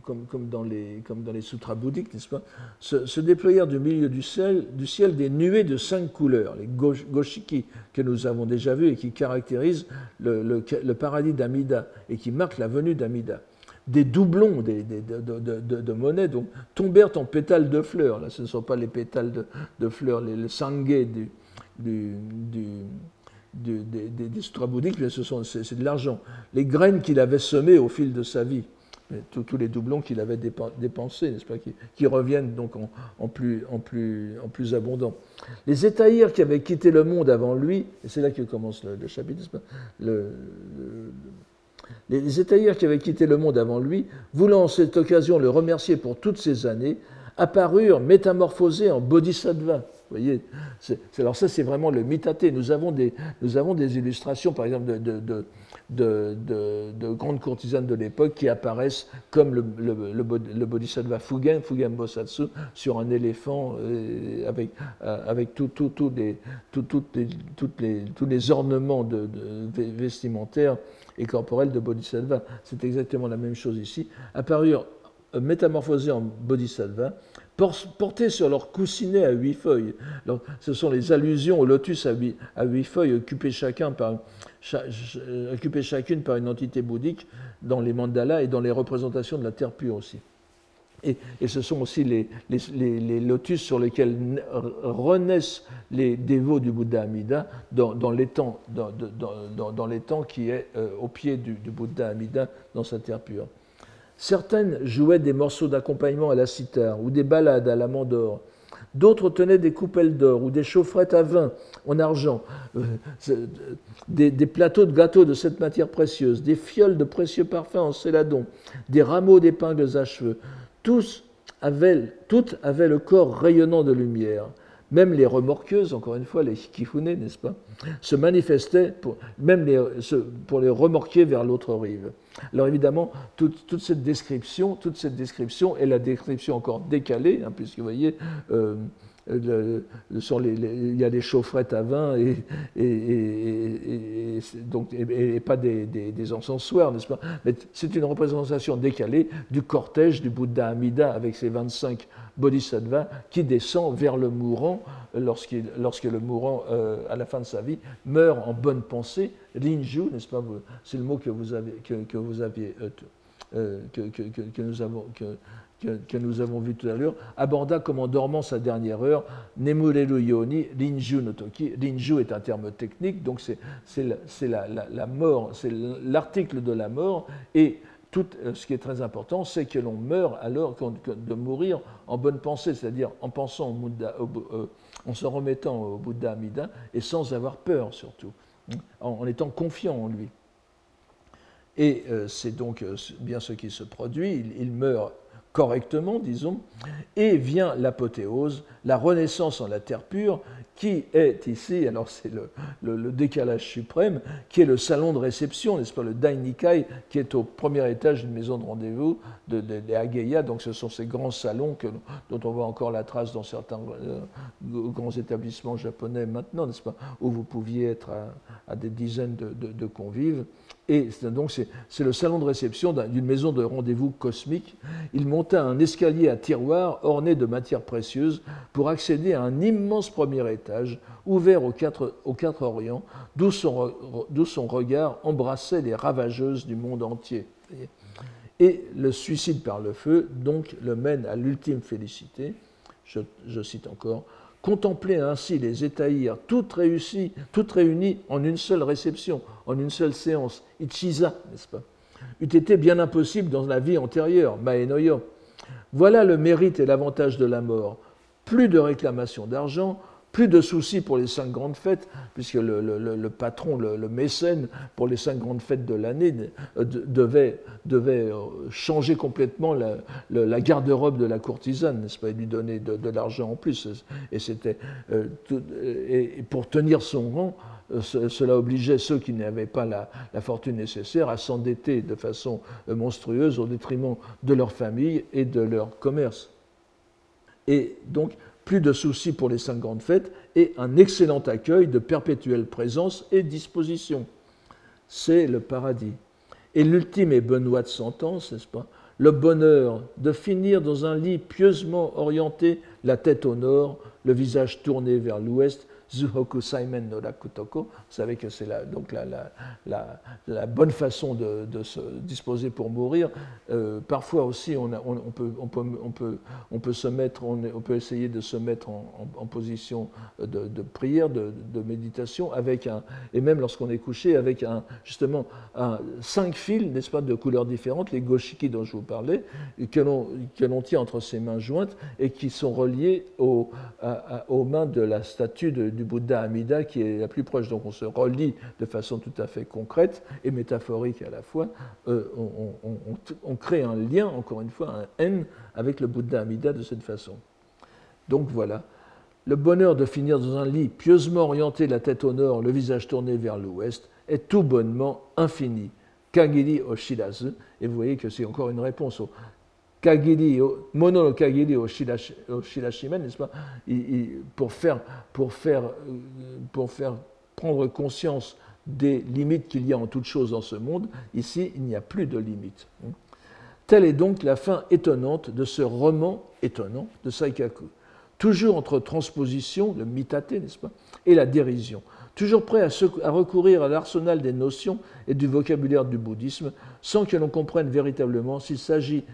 comme, dans les, comme sutras bouddhiques, n'est-ce pas, se, déployèrent du milieu du ciel, des nuées de cinq couleurs, les goshiki que nous avons déjà vus et qui caractérisent le, paradis d'Amida et qui marquent la venue d'Amida. Des doublons des, de, de, monnaie donc, tombèrent en pétales de fleurs. Là, ce ne sont pas les pétales de, fleurs, les, le des, des, sutras bouddhiques, mais c'est de l'argent. Les graines qu'il avait semées au fil de sa vie tous les doublons qu'il avait dépensés, n'est-ce pas, qui, reviennent donc en, plus, abondant. Les Étaïrs qui avaient quitté le monde avant lui, et c'est là que commence le, chapitre, les Étaïrs qui avaient quitté le monde avant lui, voulant en cette occasion le remercier pour toutes ces années, apparurent métamorphosés en bodhisattva. Voyez, alors ça c'est vraiment le mitaté. Nous avons des, illustrations, par exemple, de, de, de, de grandes courtisanes de l'époque qui apparaissent comme le, bodhisattva Fugen, Fugen Bosatsu, sur un éléphant euh, avec, euh, avec tout, tout, tout tous les ornements vestimentaires et corporels de bodhisattva. C'est exactement la même chose ici. Apparurent euh, métamorphosés en bodhisattva, portés sur leur coussinet à huit feuilles. ce sont les allusions au lotus à huit, feuilles, occupées, chacun par, chacune par une entité bouddhique dans les mandalas et dans les représentations de la terre pure aussi. Et, ce sont aussi les, les, lotus sur lesquels renaissent les dévots du Bouddha Amida dans, dans l'étang dans, dans, qui est euh, au pied du, du Bouddha Amida dans sa terre pure. Certaines jouaient des morceaux d'accompagnement à la cithare ou des ballades à la mandore. D'autres tenaient des coupelles d'or ou des chaufferettes à vin en argent, euh, des, plateaux de gâteaux de cette matière précieuse, des fioles de précieux parfums en céladon, des rameaux d'épingles à cheveux. Tous avaient, toutes avaient le corps rayonnant de lumière. Même les remorqueuses, encore une fois, les kifune, n'est-ce pas, se manifestaient, même pour les remorquer vers l'autre rive. Alors évidemment, toute, cette description, toute cette description est la description encore décalée, hein, puisque vous voyez, euh, il y a des chaufferettes à vin et, et, et, pas des, des, encensoirs, n'est-ce pas? Mais c'est une représentation décalée du cortège du Bouddha Amida avec ses 25 bodhisattvas qui descend vers le mourant lorsque le mourant, euh, à la fin de sa vie, meurt en bonne pensée. Linju, n'est-ce pas? C'est le mot que vous, avez, que, vous aviez, euh, euh, que, que, nous avons, que, nous avons vu tout à l'heure, aborda comme en dormant sa dernière heure, Nemureru Yoni, Linju no Toki. Linju est un terme technique, donc c'est la, la, la, mort, c'est l'article de la mort, et tout euh, ce qui est très important, c'est que l'on meurt alors de mourir en bonne pensée, c'est-à-dire en pensant au euh, en se remettant au Bouddha Amida et sans avoir peur surtout, en, étant confiant en lui. Et euh, c'est donc bien ce qui se produit. il meurt correctement, disons, et vient l'apothéose, la renaissance en la terre pure, qui est ici, alors c'est le, décalage suprême, qui est le salon de réception, n'est-ce pas, le Dainikai, qui est au premier étage d'une maison de rendez-vous de, de, donc ce sont ces grands salons que, dont on voit encore la trace dans certains euh, grands établissements japonais maintenant, n'est-ce pas, où vous pouviez être à, des dizaines de convives. Et donc c'est le salon de réception d'une maison de rendez-vous cosmique. Il monta un escalier à tiroirs orné de matières précieuses pour accéder à un immense premier étage ouvert aux quatre, aux orients, d'où son, regard embrassait les ravageuses du monde entier. Et le suicide par le feu, donc, le mène à l'ultime félicité. Je cite encore Contempler ainsi les réussies, toutes réunies en une seule réception, en une seule séance, Ichiza, n'est-ce pas, eût été bien impossible dans la vie antérieure, Maenoyo. Voilà le mérite et l'avantage de la mort. Plus de réclamation d'argent, plus de soucis pour les cinq grandes fêtes, puisque le, patron, le, mécène pour les cinq grandes fêtes de l'année euh, devait, euh, changer complètement la, garde-robe de la courtisane, n'est-ce pas, et lui donner de, l'argent en plus. Et, c'était, euh, et pour tenir son rang, cela obligeait ceux qui n'avaient pas la, la, fortune nécessaire à s'endetter de façon monstrueuse au détriment de leur famille et de leur commerce. Et donc, plus de soucis pour les cinq grandes fêtes et un excellent accueil de perpétuelle présence et disposition. C'est le paradis. Et l'ultime et benoîte sentence, n'est-ce pas Le bonheur de finir dans un lit pieusement orienté, la tête au nord, le visage tourné vers l'ouest, Zuhoku Saimen no Rakutoko. Vous savez que c'est la, donc la, la, la, bonne façon de, de, se disposer pour mourir. Euh, parfois aussi, on, peut, essayer de se mettre en, en, position de, de prière, de, de, méditation, avec un, et même lorsqu'on est couché, avec un, justement un, cinq fils, n'est-ce pas, de couleurs différentes, les goshiki dont je vous parlais, que l'on tient entre ses mains jointes et qui sont reliés au, aux mains de la statue du Bouddha Amida qui est la plus proche. Donc on se relie de façon tout à fait concrète et métaphorique à la fois. Euh, on, crée un lien, encore une fois, un N avec le Bouddha Amida de cette façon. Donc voilà. Le bonheur de finir dans un lit pieusement orienté, la tête au nord, le visage tourné vers l'ouest, est tout bonnement infini. Kagiri o shirazu. Et vous voyez que c'est encore une réponse au kagiri, mono no kagiri o shirashimen, n'est-ce pas? Pour, faire, pour, faire, pour faire prendre conscience des limites qu'il y a en toute chose dans ce monde, ici, il n'y a plus de limites. Telle est donc la fin étonnante de ce roman étonnant de Saikaku. Toujours entre transposition, le mitate, n'est-ce pas, et la dérision toujours prêt à, recourir à l'arsenal des notions et du vocabulaire du bouddhisme, sans que l'on comprenne véritablement s'il s'agit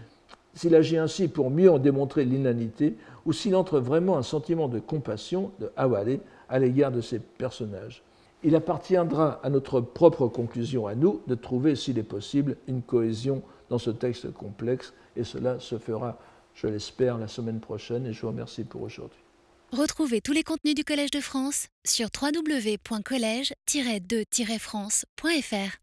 s'il agit ainsi pour mieux en démontrer l'inanité, ou s'il entre vraiment un sentiment de compassion, de aware, à l'égard de ces personnages. Il appartiendra à notre propre conclusion à nous de trouver, s'il est possible, une cohésion dans ce texte complexe, et cela se fera, je l'espère, la semaine prochaine, et je vous remercie pour aujourd'hui. Retrouvez tous les contenus du Collège de France sur www.colège-2-france.fr.